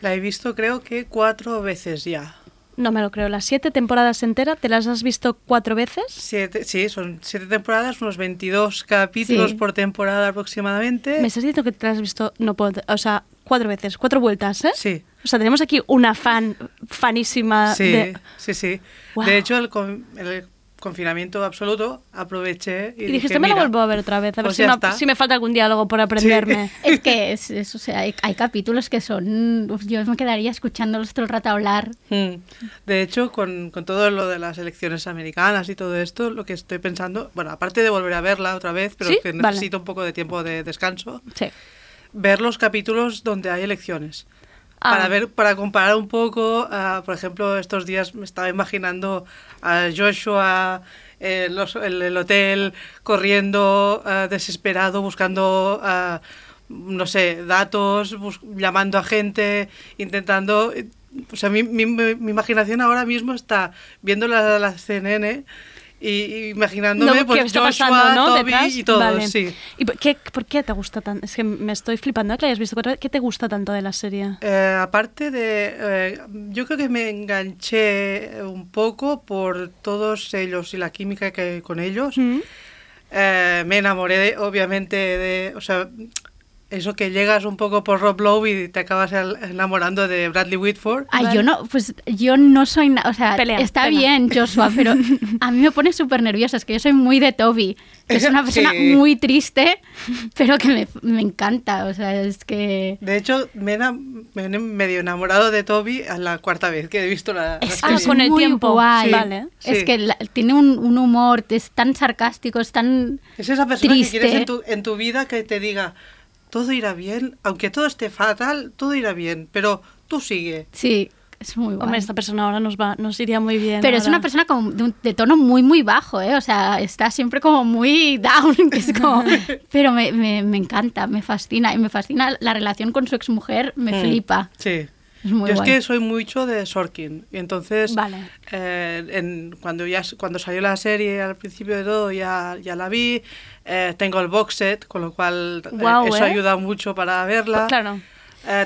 la he visto creo que cuatro veces ya. No me lo creo. Las siete temporadas enteras, ¿te las has visto cuatro veces? Siete, sí, son siete temporadas, unos 22 capítulos Sí. por temporada aproximadamente. Me estás diciendo que te las has visto, no puedo, o sea, cuatro veces, cuatro vueltas, ¿eh? Sí. O sea, tenemos aquí una fan, fanísima Sí, de... sí, sí. Wow. De hecho, el, con- el confinamiento absoluto aproveché y, Y dijiste, me la "Mira, vuelvo a ver otra vez, a ver pues si, ya no- está". si me falta algún diálogo por aprenderme. Es que es, es- o sea, hay, hay capítulos que son. yo me quedaría escuchándolos todo el rato hablar. Mm. De hecho, con, con todo lo de las elecciones americanas y todo esto, lo que estoy pensando, bueno, aparte de volver a verla otra vez, pero ¿Sí? que Vale. necesito un poco de tiempo de descanso, Sí. Ver los capítulos donde hay elecciones. Ah. Para ver, para comparar un poco, ah, por ejemplo, estos días me estaba imaginando a Joshua en los- en el hotel corriendo ah, desesperado, buscando, no sé, datos, bus- llamando a gente, intentando... eh, O sea, mi, mi- mi imaginación ahora mismo está viendo la, la CNN y, imaginándome No, pues, ¿qué está Joshua, pasando, no? Toby Detrás. y todo, Vale. sí. ¿Y por qué, por qué te gusta tanto? Es que me estoy flipando que hayas visto cuatro. ¿Qué te gusta tanto de la serie? Eh, aparte de, eh, yo creo que me enganché un poco por todos ellos y la química que hay con ellos. Eh, me enamoré, de- obviamente, de, o sea, eso que llegas un poco por Rob Lowe y te acabas el- enamorando de Bradley Whitford. Ay, yo no, pues yo no soy, na- o sea, Pelea, está venga. bien Joshua, pero a mí me pone súper nerviosa, es que yo soy muy de Toby, que es una persona Sí. muy triste, pero que me, me encanta, o sea, es que... De hecho, me he ena- me he medio enamorado de Toby a la cuarta vez que he visto la, la Es que serie. es muy guay. Sí, Es sí. que la- tiene un, un humor, es tan sarcástico, es tan Es esa persona triste. que quieres en tu, en tu vida que te diga, todo irá bien, aunque todo esté fatal, todo irá bien, pero tú sigue. Sí, es muy guay. Hombre, esta persona ahora nos va, nos iría muy bien. Pero es una persona como de, un- de tono muy, muy bajo, ¿eh? O sea, está siempre como muy down, que es como... Pero me, me, me encanta, me fascina. Y me fascina la relación con su exmujer, me Mm, flipa. Sí. Es muy Yo guay. es que soy mucho de Sorkin. Y entonces, Vale. eh, en- cuando, ya, cuando salió la serie, al principio de todo, ya, ya la vi. Eh, tengo el box set, con lo cual eh, eso ayuda mucho para verla. Claro.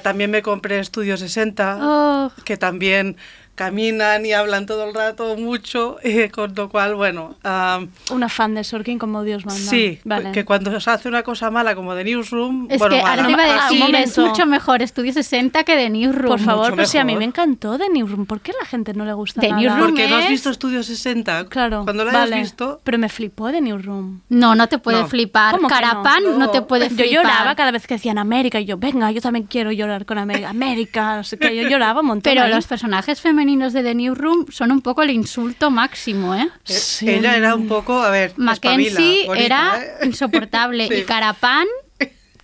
También me compré Estudio 60, Oh. que también caminan y hablan todo el rato mucho, eh, con lo cual, bueno... am, Una fan de Sorkin como Dios manda. Sí, vale. que cuando se hace una cosa mala como de Newsroom... Es bueno, que ahora te iba a ah, decir, un es mucho mejor Estudio 60 que de Newsroom. Por favor, pero si a mí me encantó de Newsroom. ¿Por qué a la gente no le gusta The nada? Newsroom Porque no has es- visto Estudio 60. Claro, Cuando lo vale. hayas visto... Pero me flipó de Newsroom. No, no te puede No. flipar. ¿Cómo que no? Carapán no, te puede Yo flipar. lloraba cada vez que decían América y yo, venga, yo también quiero llorar con América. América, no sé qué, yo lloraba un montón. Pero ahí. los personajes femeninos de The Newsroom son un poco el insulto máximo, ¿eh? Eh, Sí. Ella era un poco, a ver, Mackenzie espabila, bonita, era ¿eh? insoportable Sí. y Carapán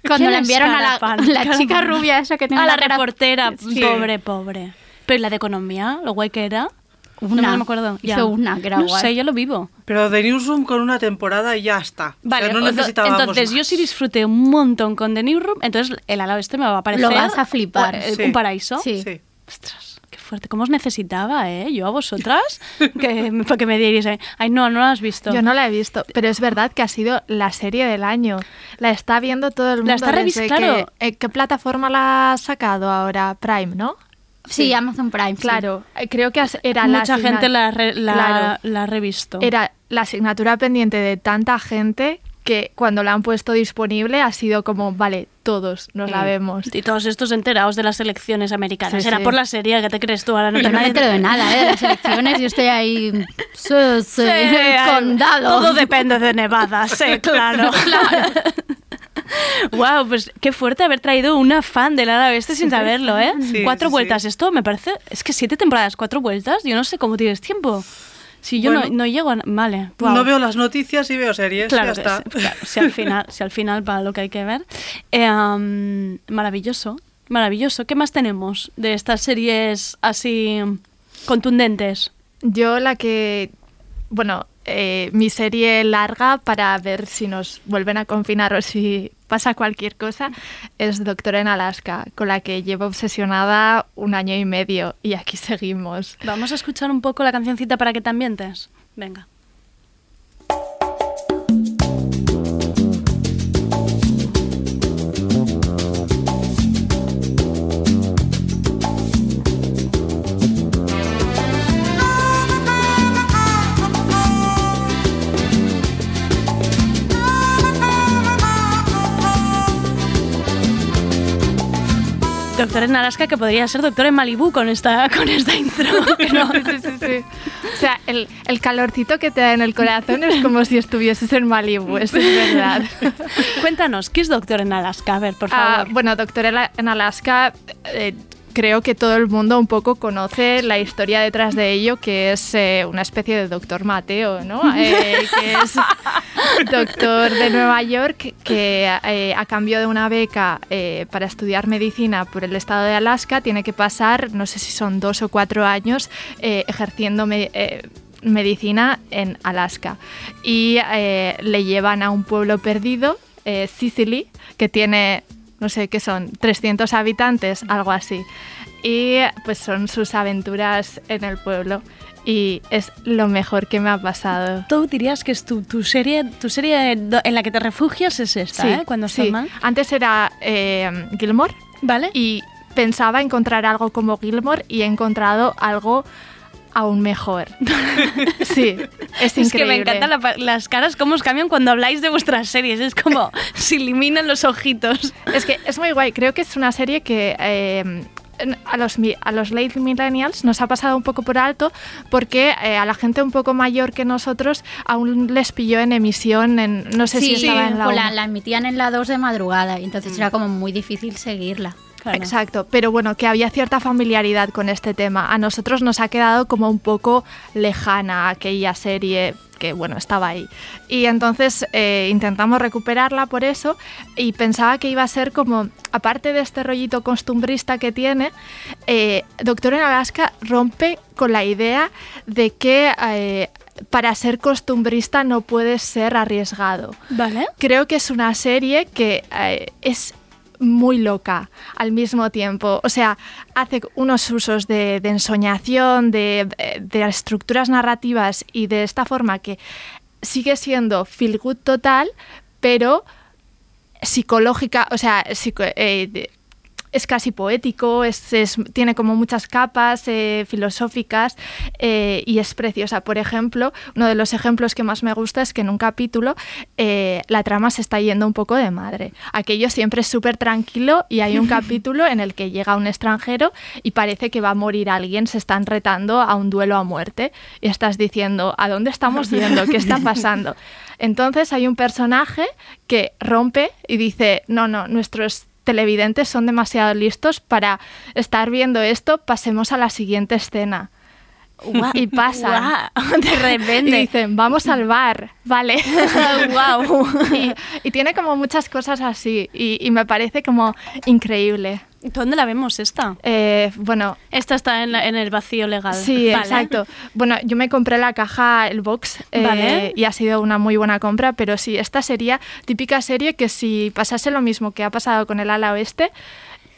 cuando ¿Quién la enviaron a la, Carapán? la chica Carapán. rubia esa que tiene A la cara- reportera, Sí. pobre, pobre. Pero ¿y la de economía, lo guay que era. Una. No me acuerdo. Hizo ya. una, que era no guay. sé, yo lo vivo. Pero The Newsroom con una temporada y ya está. Vale, o sea, no necesitábamos entonces más. yo sí disfruté un montón con The Newsroom, entonces el al lado este me va a parecer... Lo vas a flipar. eh, Sí. Un paraíso. Sí. Sí. Ostras, fuerte. ¿Cómo os necesitaba, eh? Yo a vosotras, que, para que me dierais... ahí. Ay, no, no lo has visto. Yo no la he visto, pero es verdad que ha sido la serie del año. La está viendo todo el mundo. La está revis- desde claro. que- eh, ¿Qué plataforma la ha sacado ahora? Prime, ¿no? Sí, Amazon Prime. Claro, eh, creo que era la Mucha gente la, ha re- la, Claro. la ha revisto. Era la asignatura pendiente de tanta gente que cuando la han puesto disponible ha sido como, vale, todos nos la Mm. vemos. Y todos estos enterados de las elecciones americanas. Sí, Era sí. por la serie, ¿qué te crees tú? Ahora no Yo te no me entero de nada, ¿eh? De las elecciones. Yo estoy ahí. Sí, sí, Sí, condado. Todo depende de Nevada, sí, claro. Wow, pues qué fuerte haber traído una fan del ala oeste sin saberlo, ¿eh? Sí, cuatro sí, vueltas, esto me parece. Es que siete temporadas, cuatro vueltas, yo no sé cómo tienes tiempo. Si yo Bueno. no, no llego a. Vale. wow. No veo las noticias y veo series. Claro ya que está. sí, claro, si al final, si al final para lo que hay que ver. Eh, am, maravilloso, maravilloso. ¿Qué más tenemos de estas series así contundentes? Yo la que, bueno, eh, mi serie larga para ver si nos vuelven a confinar o si pasa cualquier cosa es Doctor en Alaska, con la que llevo obsesionada un año y medio y aquí seguimos. Vamos a escuchar un poco la cancioncita para que te ambientes. Venga. Doctor en Alaska que podría ser doctor en Malibú con esta, con esta intro. ¿no? Sí, sí, sí. O sea, el, el calorcito que te da en el corazón es como si estuvieses en Malibu, eso es verdad. Cuéntanos, ¿qué es Doctor en Alaska? A ver, por Ah, favor. bueno, Doctor en Alaska, eh, creo que todo el mundo un poco conoce la historia detrás de ello, que es eh, una especie de Doctor Mateo, ¿no? Eh, que es doctor de Nueva York que eh, a cambio de una beca eh, para estudiar medicina por el estado de Alaska tiene que pasar, no sé si son dos o cuatro años, ejerciendo me- medicina en Alaska. Y le llevan a un pueblo perdido, Sicily, que tiene, no sé qué son, 300 habitantes, algo así. Y pues son sus aventuras en el pueblo. Y es lo mejor que me ha pasado. Tú dirías que es tu, tu serie, tu serie en la que te refugias es esta, ¿eh? Cuando sí. mal. Antes era eh, Gilmore. Vale. Y pensaba encontrar algo como Gilmore y he encontrado algo aún mejor. sí, es increíble. Es que me encantan la las caras, cómo os cambian cuando habláis de vuestras series. Es como se eliminan los ojitos. Es que es muy guay. Creo que es una serie que eh, a los, mi- a los late millennials nos ha pasado un poco por alto porque eh, a la gente un poco mayor que nosotros aún les pilló en emisión, en, no sé si Sí, estaba en la, la, emitían en la 2 de madrugada y entonces era como muy difícil seguirla. Exacto, pero bueno, que había cierta familiaridad con este tema. A nosotros nos ha quedado como un poco lejana aquella serie que, bueno, estaba ahí. Y entonces eh, intentamos recuperarla por eso y pensaba que iba a ser como, aparte de este rollito costumbrista que tiene, eh, Doctor en Alaska rompe con la idea de que... eh, para ser costumbrista no puedes ser arriesgado. Vale. Creo que es una serie que eh, es muy loca al mismo tiempo. O sea, hace unos usos de, ensoñación, de, de estructuras narrativas y de esta forma que sigue siendo feel good total, pero psicológica, o sea, psico- eh, es casi poético, es, es- tiene como muchas capas eh, filosóficas eh, y es preciosa. Por ejemplo, uno de los ejemplos que más me gusta es que en un capítulo eh, la trama se está yendo un poco de madre. Aquello siempre es súper tranquilo y hay un capítulo en el que llega un extranjero y parece que va a morir alguien, se están retando a un duelo a muerte y estás diciendo, ¿a dónde estamos yendo? ¿Qué está pasando? Entonces hay un personaje que rompe y dice, no, no, nuestros televidentes son demasiado listos para estar viendo esto, pasemos a la siguiente escena. Guau, y pasa. guau, de repente. Y dicen, vamos al bar, vale. Guau. y, y tiene como muchas cosas así y, y me parece como increíble. ¿Dónde la vemos esta? Eh, bueno, Esta está en, la- en el vacío legal. Sí, Vale. exacto. Bueno, yo me compré la caja, el box, eh, Vale. y ha sido una muy buena compra, pero sí, esta sería típica serie que si pasase lo mismo que ha pasado con el ala oeste,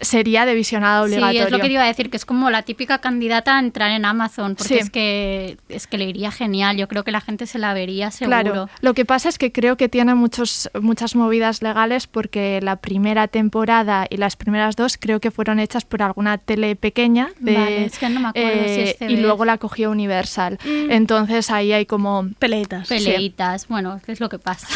sería de visionado obligatorio. Sí, es lo que te iba a decir, que es como la típica candidata a entrar en Amazon, porque Sí. es que es que le iría genial. Yo creo que la gente se la vería seguro. Claro, lo que pasa es que creo que tiene muchos, muchas movidas legales porque la primera temporada y las primeras dos creo que fueron hechas por alguna tele pequeña de, eh, Vale, es que no me acuerdo si es y CBS. luego la cogió Universal. Entonces ahí hay como peleitas. Peleitas, bueno, es lo que pasa.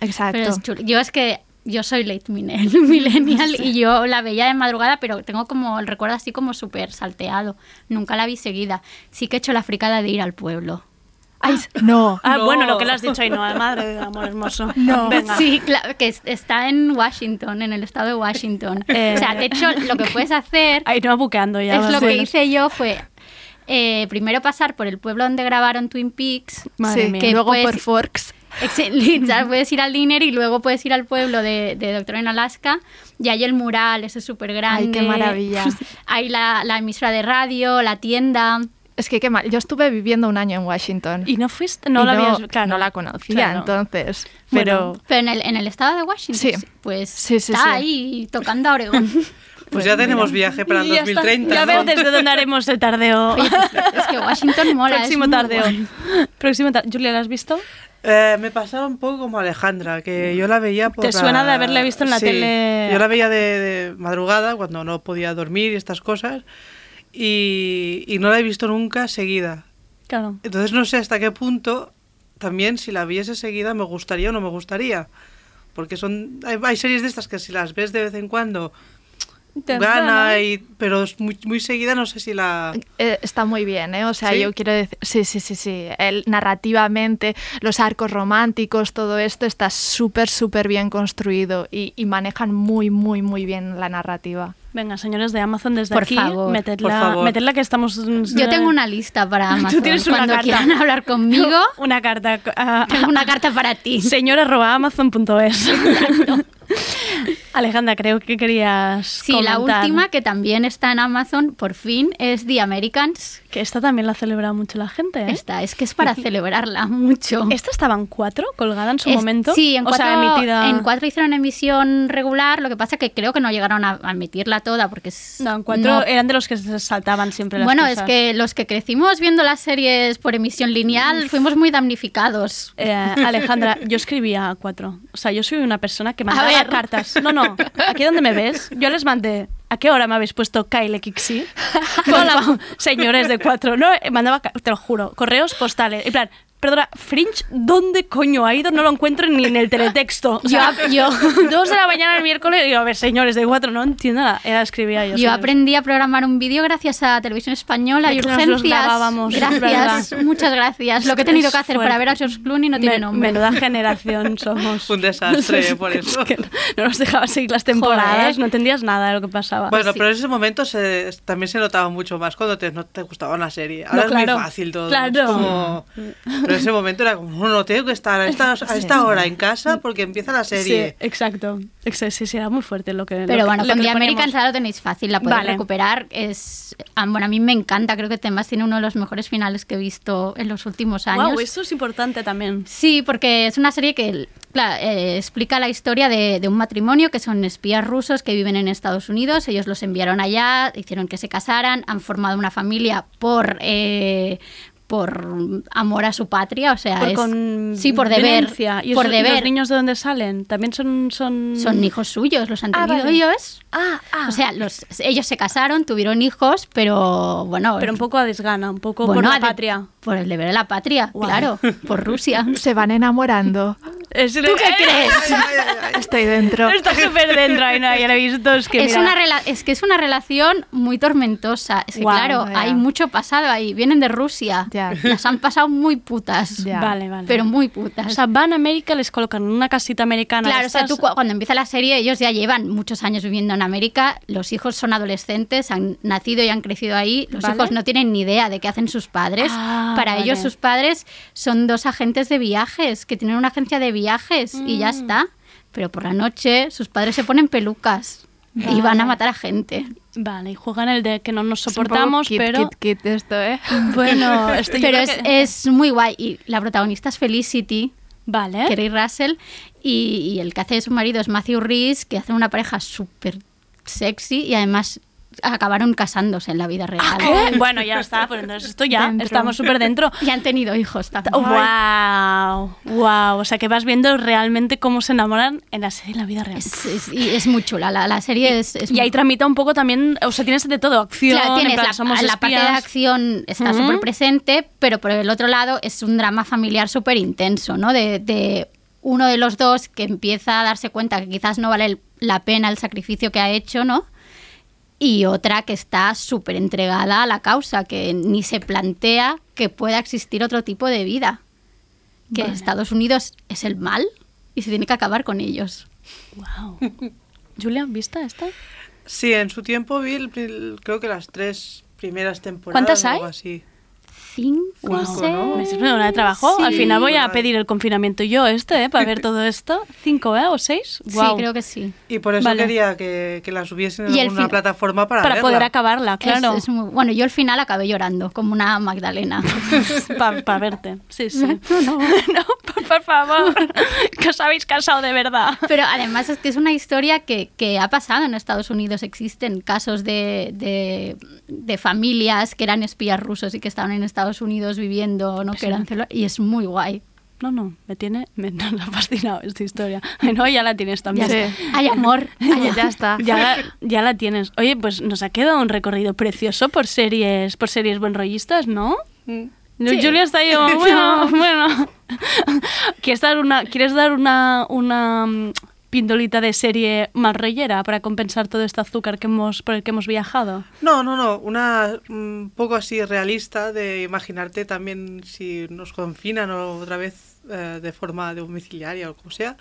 exacto. Pero es chulo. Yo es que yo soy late millennial, millennial y yo la veía de madrugada, pero tengo como el recuerdo así como súper salteado. Nunca la vi seguida. Sí que he hecho la fricada de ir al pueblo. Ay, no. Ah, bueno, lo que le has dicho ahí, no, madre de amor hermoso. No, Venga. sí, claro, que es- está en Washington, en el estado de Washington. Eh, o sea, de hecho, lo que puedes hacer Ahí no buqueando ya. es lo que hice yo fue eh, primero pasar por el pueblo donde grabaron Twin Peaks, Madre mía. luego puedes- por Forks. Ex- ya puedes ir al Diner y luego puedes ir al pueblo de, de Doctor en Alaska y hay el mural, ese súper grande. Ay, qué maravilla. Hay la, la emisora de radio, la tienda. Es que qué mal. Yo estuve viviendo un año en Washington. Y no fuiste, no Y la no, habías, claro. no la conocía, Claro. entonces. Bueno, Pero pero en el, en el estado de Washington, Sí. pues Sí, sí, está ahí tocando a Oregón. Pues ya tenemos viaje para el Ya está. 2030. Ya ¿no? veo desde dónde haremos el tardeo. Oye, pues, es que Washington mola. Próximo tardeo. Próximo tardeo. Julia, ¿la has visto? Eh, me pasaba un poco como Alejandra, que yo la veía por ¿Te suena de haberla visto en la Sí, tele? Yo la veía de, de madrugada, cuando no podía dormir y estas cosas, y, y no la he visto nunca seguida. Claro. Entonces no sé hasta qué punto también si la viese seguida me gustaría o no me gustaría. Porque son hay, hay series de estas que si las ves de vez en cuando gana, y, pero es muy, muy seguida no sé si la... Eh, está muy bien, ¿eh? O sea, ¿Sí? yo quiero decir, sí, sí, sí, sí. El, narrativamente, los arcos románticos, todo esto está súper, súper bien construido y, y manejan muy, muy, muy bien la narrativa. Venga, señores de Amazon, desde Por aquí, favor. metedla, Por favor. metedla que estamos... Yo tengo una lista para Amazon. Tú tienes una Cuando carta. quieran hablar conmigo, Una carta. ah, tengo una carta para ti. señor arroba amazon.es. Alejandra, creo que querías Sí, la última que también está en Amazon, por fin, es The Americans. Que esta también la celebra mucho la gente, ¿eh? Esta, es que es para celebrarla mucho. ¿Esta estaba en cuatro, colgada en su Es- momento? Sí, en o cuatro, sea, emitida... en cuatro hicieron emisión regular, lo que pasa que creo que no llegaron a, emitirla toda porque es... No, en cuatro no- eran de los que se saltaban siempre las Bueno, cosas. es que los que crecimos viendo las series por emisión lineal fuimos muy damnificados. Eh, Alejandra, yo escribía a cuatro. O sea, yo soy una persona que mandaba cartas. No, no, aquí donde me ves, yo les mandé. ¿A qué hora me habéis puesto Kyle Kixi? Hola, señores de cuatro. No, eh, mandaba, te lo juro, correos postales. En plan, perdona, Fringe, ¿dónde coño ha ido? No lo encuentro ni en el teletexto. O sea, Yo- Dos de la mañana el miércoles, digo, a ver, señores de cuatro, no entiendo nada. Era, escribía yo. Yo aprendí a programar un vídeo gracias a Televisión Española y nos urgencias. es gracias, muchas gracias. Lo que he tenido Es que hacer fuerte. para ver a George Clooney no tiene Me- nombre. Menuda generación somos. Un desastre, por eso. Es que no, no nos dejaba seguir las temporadas, Joder. no entendías nada de lo que pasaba. Bueno, sí. pero en ese momento se, también se notaba mucho más cuando te, no te gustaba una serie. Ahora No, claro. es muy fácil todo. Claro. es como- Pero en ese momento era como, no, no tengo que estar a esta, a esta hora en casa porque empieza la serie. Sí, exacto. Exa- Sí, sí, era muy fuerte lo que. Pero que- bueno, lo con que The. Americans ahora lo tenéis fácil, la podéis Vale. recuperar. Es, ah, bueno, a mí me encanta, creo que además tiene uno de los mejores finales que he visto en los últimos años. Wow, esto es importante también. Sí, porque es una serie que claro, eh, explica la historia de, de un matrimonio que son espías rusos que viven en Estados Unidos. Ellos los enviaron allá, hicieron que se casaran, han formado una familia por... eh, por amor a su patria, o sea, Por es, con sí, por deber, venencia. ¿Y por esos- y deber. los niños de dónde salen? ¿También son...? Son, Son hijos suyos, los han Ah, tenido vale. ellos. Ah, ah. O sea, los, ellos se casaron, tuvieron hijos, pero bueno. Pero un poco a desgana, un poco bueno, por la patria. Por el deber de la patria, claro, por Rusia. Se van enamorando. Es- ¿Tú qué crees? Estoy dentro. Está súper dentro, ahí no, ya lo he visto. Es que, es, una rela- es que es una relación muy tormentosa. Es que, claro, hay mucho pasado ahí. Vienen de Rusia. Ya. Las han pasado muy putas. Ya. Vale, vale. Pero muy putas. O sea, van a América, les colocan en una casita americana. Claro, o sea, tú cuando empieza la serie, ellos ya llevan muchos años viviendo en América, los hijos son adolescentes, han nacido y han crecido ahí, los Vale. hijos no tienen ni idea de qué hacen sus padres. Ah, Para ellos vale. sus padres son dos agentes de viajes, que tienen una agencia de viajes y Mm. ya está. Pero por la noche sus padres se ponen pelucas y van a matar a gente. Vale, y juegan el de que no nos Es un poco soportamos, kit, pero... kit, kit esto, ¿eh? Bueno, esto Pero es, que- es muy guay y la protagonista es Felicity. Vale. Kerry Russell y, y el que hace de su marido es Matthew Rhys, que hace una pareja súper sexy y además acabaron casándose en la vida real. ¿Qué? Bueno, ya está, pues entonces esto ya, Dentro. estamos súper dentro. Y han tenido hijos también. ¡Wow! ¡Wow! O sea que vas viendo realmente cómo se enamoran en la serie en la vida real. Es, es- y es muy chula, la, la serie es, es y ahí tramita un poco también, o sea, tienes de todo, acción, Claro, en tienes plan, la, somos la parte de acción está Ujú. súper presente, pero por el otro lado es un drama familiar súper intenso, ¿no? De, de uno de los dos que empieza a darse cuenta que quizás no vale el- la pena el sacrificio que ha hecho, ¿no? Y otra que está súper entregada a la causa, que ni se plantea que pueda existir otro tipo de vida. Que Vale. Estados Unidos es el mal y se tiene que acabar con ellos. Wow. Julia, ¿vista esta? Sí, en su tiempo vi el creo que las tres primeras temporadas. ¿Cuántas o hay? algo así. Cinco, Cinco, ¿no? Me una de trabajo. Sí. Al final voy a pedir el confinamiento yo este, ¿eh? Para ver todo esto. ¿Cinco, eh? ¿O seis? Sí, Guau. creo que sí. Y por eso Vale. quería que, que la subiesen en alguna fin- plataforma para, Para verla. poder acabarla, claro. Es- es muy- bueno, yo al final acabé llorando, como una Magdalena. Para verte. Sí, sí. No, por, por favor. que os habéis casado de verdad. Pero además es que es una historia que, que ha pasado en Estados Unidos. Existen casos de, de, de familias que eran espías rusos y que estaban en Estados Unidos viviendo, no que eran celo- y es muy guay. No, no, me tiene, me, me ha fascinado esta historia. Ay, No, ya la tienes también. Ya. Hay amor. ya, ya está. Ya la, ya la tienes. Oye, pues nos ha quedado un recorrido precioso por series, por series buenrollistas, ¿no? No, Sí. Julia está ahí, como, bueno, bueno. ¿Quieres dar una, ¿quieres dar una, una mm, pindolita de serie más rollera para compensar todo este azúcar que hemos, por el que hemos viajado? No, no, no, una un poco así realista de imaginarte también si nos confinan o otra vez eh, de forma domiciliaria o como sea,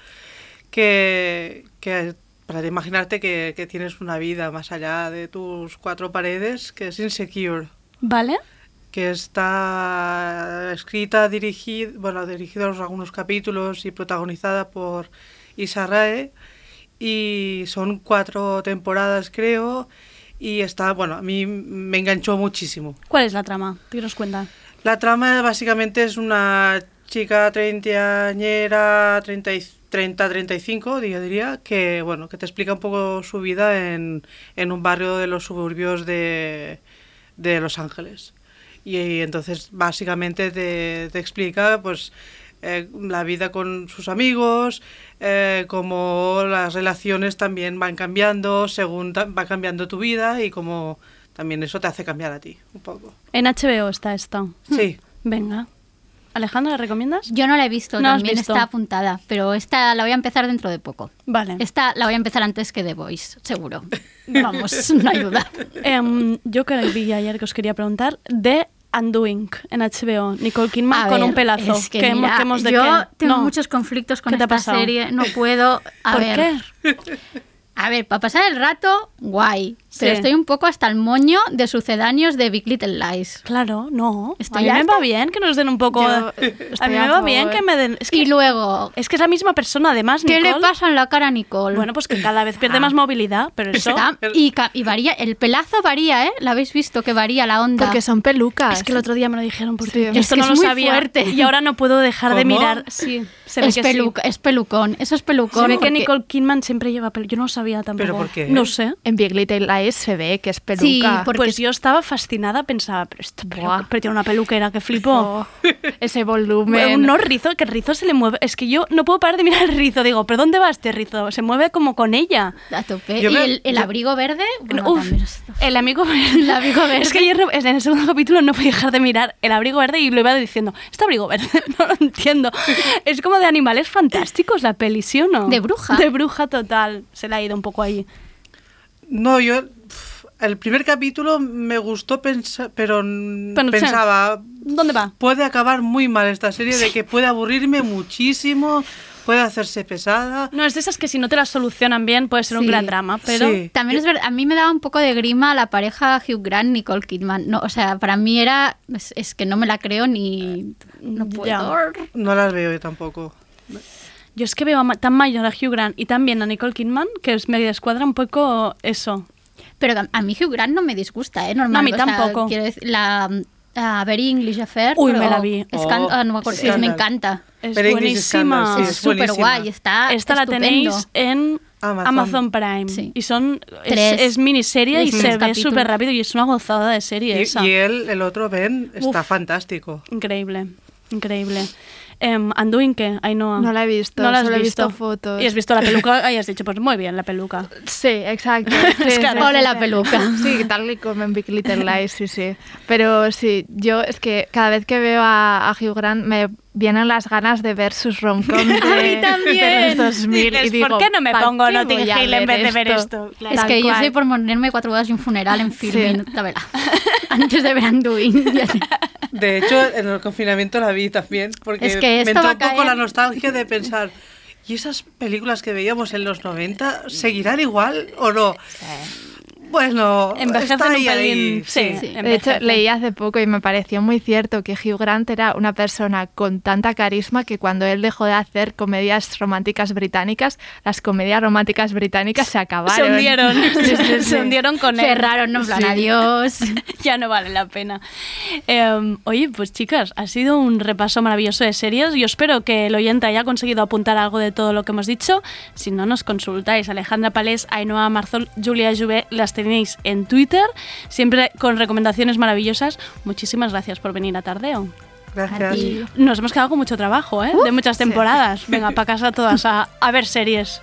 que, que para imaginarte que, que tienes una vida más allá de tus cuatro paredes, que es Insecure, ¿Vale? que está escrita, dirigida, bueno, dirigidos algunos capítulos y protagonizada por Issa Rae, y son cuatro temporadas creo, y está, bueno, a mí me enganchó muchísimo. ¿Cuál es la trama? ¿Qué nos cuenta? La trama básicamente es una chica treintañera, 30, y- 30, 35, yo diría, que bueno, que te explica un poco su vida en, en un barrio de los suburbios de, de Los Ángeles. Y, entonces básicamente te, te explica pues eh, la vida con sus amigos, eh, cómo las relaciones también van cambiando según va cambiando tu vida y cómo también eso te hace cambiar a ti un poco. En HBO está esta. Sí. Venga. Alejandra, ¿la recomiendas? Yo no la he visto, No también visto. está apuntada, pero esta la voy a empezar dentro de poco. Vale. Esta la voy a empezar antes que The Voice, seguro. Vamos, no hay duda. Em, yo que vi ayer que os quería preguntar de Undoing en HBO. Nicole Kidman A con ver, un pelazo. es que ¿Qué hemos- mira, qué hemos de yo qué? tengo No. muchos conflictos con ¿Qué te ha esta pasado? serie, no puedo. A ¿Por ver, qué? A ver, para pasar el rato, guay. Pero Sí. estoy un poco hasta el moño de sucedáneos de Big Little Lies. Claro, no. Estoy a mí me va bien que nos den un poco. Yo a mí a me va bien que me den. Es que, Y luego, es que es la misma persona, además. ¿qué le pasa en la cara a Nicole? Bueno, pues que cada vez pierde más movilidad, pero eso. Está- y, varía, el pelazo varía, ¿eh? ¿La habéis visto que varía la onda? Porque son pelucas. Es que el otro día me lo dijeron por Sí. Esto que no es lo muy sabía. fuerte. Y ahora no puedo dejar de mirar. Sí, se ve es, que pelu- sí. es pelucón, eso es pelucón. Se ve que Nicole Kidman siempre lleva pelo. Yo no lo sabía tampoco. ¿Pero por qué? No sé. En Big Little Lies se ve que es peluca. Sí, porque Pues yo estaba fascinada, pensaba, pero esto pero, pero tiene una peluquera que flipo. Oh, ese volumen. Un no rizo, que el rizo se le mueve. Es que yo no puedo parar de mirar el rizo. Digo, ¿pero dónde va este rizo? Se mueve como con ella. A tope. Yo y me- el, el yo- abrigo verde. bueno, Uf, también es- el amigo verde. El abrigo verde. Es que ayer en el segundo capítulo no podía dejar de mirar el abrigo verde y lo iba diciendo, ¿este abrigo verde? No lo entiendo. Es como de animales fantásticos la peli, ¿sí o no? De bruja. De bruja total. Se le ha ido un poco ahí. No, yo el primer capítulo me gustó pensar, pero pensaba ¿Dónde va? puede acabar muy mal esta serie de que puede aburrirme muchísimo, puede hacerse pesada. No, es de esas que si no te las solucionan bien puede ser un gran drama, pero... Sí. También es verdad, a mí me daba un poco de grima la pareja Hugh Grant Nicole Kidman. No, o sea, para mí era es, es que no me la creo ni no puedo. Ya. No las veo yo tampoco. Yo es que veo a ma- tan mayor a Hugh Grant y también a Nicole Kidman que es- me descuadra un poco eso. Pero a- mí Hugh Grant no me disgusta, ¿eh? Normal, No, a mí o sea, tampoco. quiero decir, la a Very English Affair. Uy, me la vi. Oh, no me acuerdo, Scandal. me encanta. Es Very buenísima. Sí, es es súper guay, está Esta la estupendo. tenéis en Amazon. Amazon Prime. Y son. Es, Tres. es miniserie y se ve súper rápido y es una gozada de serie Y, esa. y él, el otro Ben, está Uf. fantástico. Increíble, increíble. Em, Anduin, ¿qué? Ainhoa. No la he visto, No la has solo he visto fotos. Y has visto la peluca y has dicho, pues muy bien, la peluca. Sí, exacto. Sí, Es que sí, ole sí, la peluca. Sí, tal y como en Big Little Lies, sí, sí. Pero sí, yo es que cada vez que veo a, a Hugh Grant me vienen las ganas de ver sus romcoms de, A mí también. de los 2000 y digo, ¿por qué no me ¿pa' pongo Notting Hill en vez de ver esto? Es Tal que yo cual. soy por ponerme cuatro bodas y un funeral en filming, la verdad. Antes de ver Anduin. De hecho, en el confinamiento la vi también, porque Es que me entró un poco la nostalgia de pensar, ¿y esas películas que veíamos en los 90 seguirán igual o no? Bueno, Envejecen está un ahí, pelín, ahí, sí. sí. De hecho, leí hace poco y me pareció muy cierto que Hugh Grant era una persona con tanta carisma que cuando él dejó de hacer comedias románticas británicas, las comedias románticas británicas se acabaron. Se hundieron, Sí, sí, sí. se hundieron con él. Cerraron, no en plan, adiós. ya no vale la pena. Eh, oye, pues chicas, ha sido un repaso maravilloso de series. Yo espero que el oyente haya conseguido apuntar algo de todo lo que hemos dicho. Si no, nos consultáis. Alejandra Palés, Ainhoa Marzol, Julia Juve, las tenéis en Twitter, siempre con recomendaciones maravillosas. Muchísimas gracias por venir a Tardeo. Gracias. Nos hemos quedado con mucho trabajo, ¿eh? de muchas temporadas. Venga, para casa todas a, a ver series.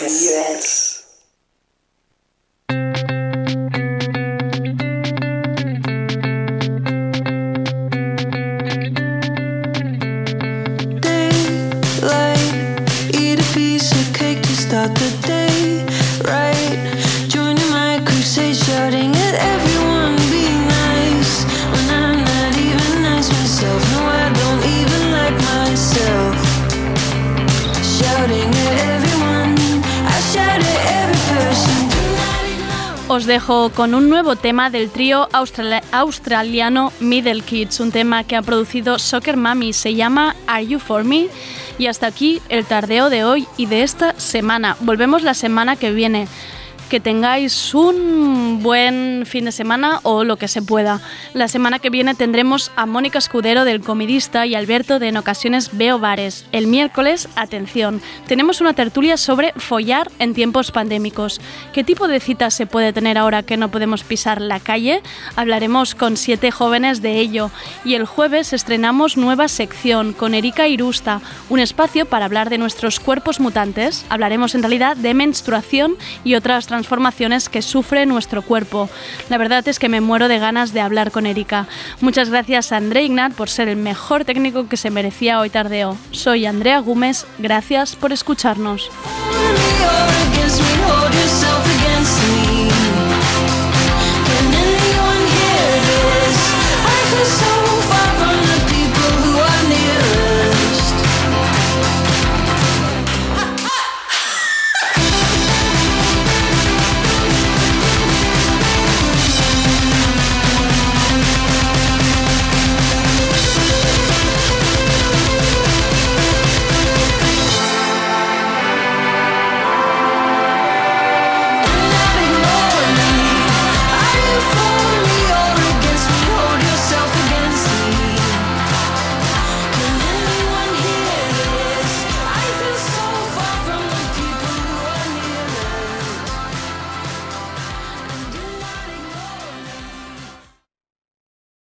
RPS. Con un nuevo tema del trío australi- australiano Middle Kids, un tema que ha producido Soccer Mami, se llama Are You For Me? Y hasta aquí el tardeo de hoy y de esta semana. Volvemos la semana que viene. Que tengáis un buen fin de semana o lo que se pueda. La semana que viene tendremos a Mónica Escudero del Comidista y Alberto de En ocasiones Veo Bares. El miércoles, atención, tenemos una tertulia sobre follar en tiempos pandémicos. ¿Qué tipo de citas se puede tener ahora que no podemos pisar la calle? Hablaremos con siete jóvenes de ello. Y el jueves estrenamos nueva sección con Erika Irusta, un espacio para hablar de nuestros cuerpos mutantes. Hablaremos en realidad de menstruación y otras transformaciones que sufre nuestro cuerpo. La verdad es que me muero de ganas de hablar con Erika. Muchas gracias a André Ignat por ser el mejor técnico que se merecía hoy tardeo. Soy Andrea Gómez, gracias por escucharnos.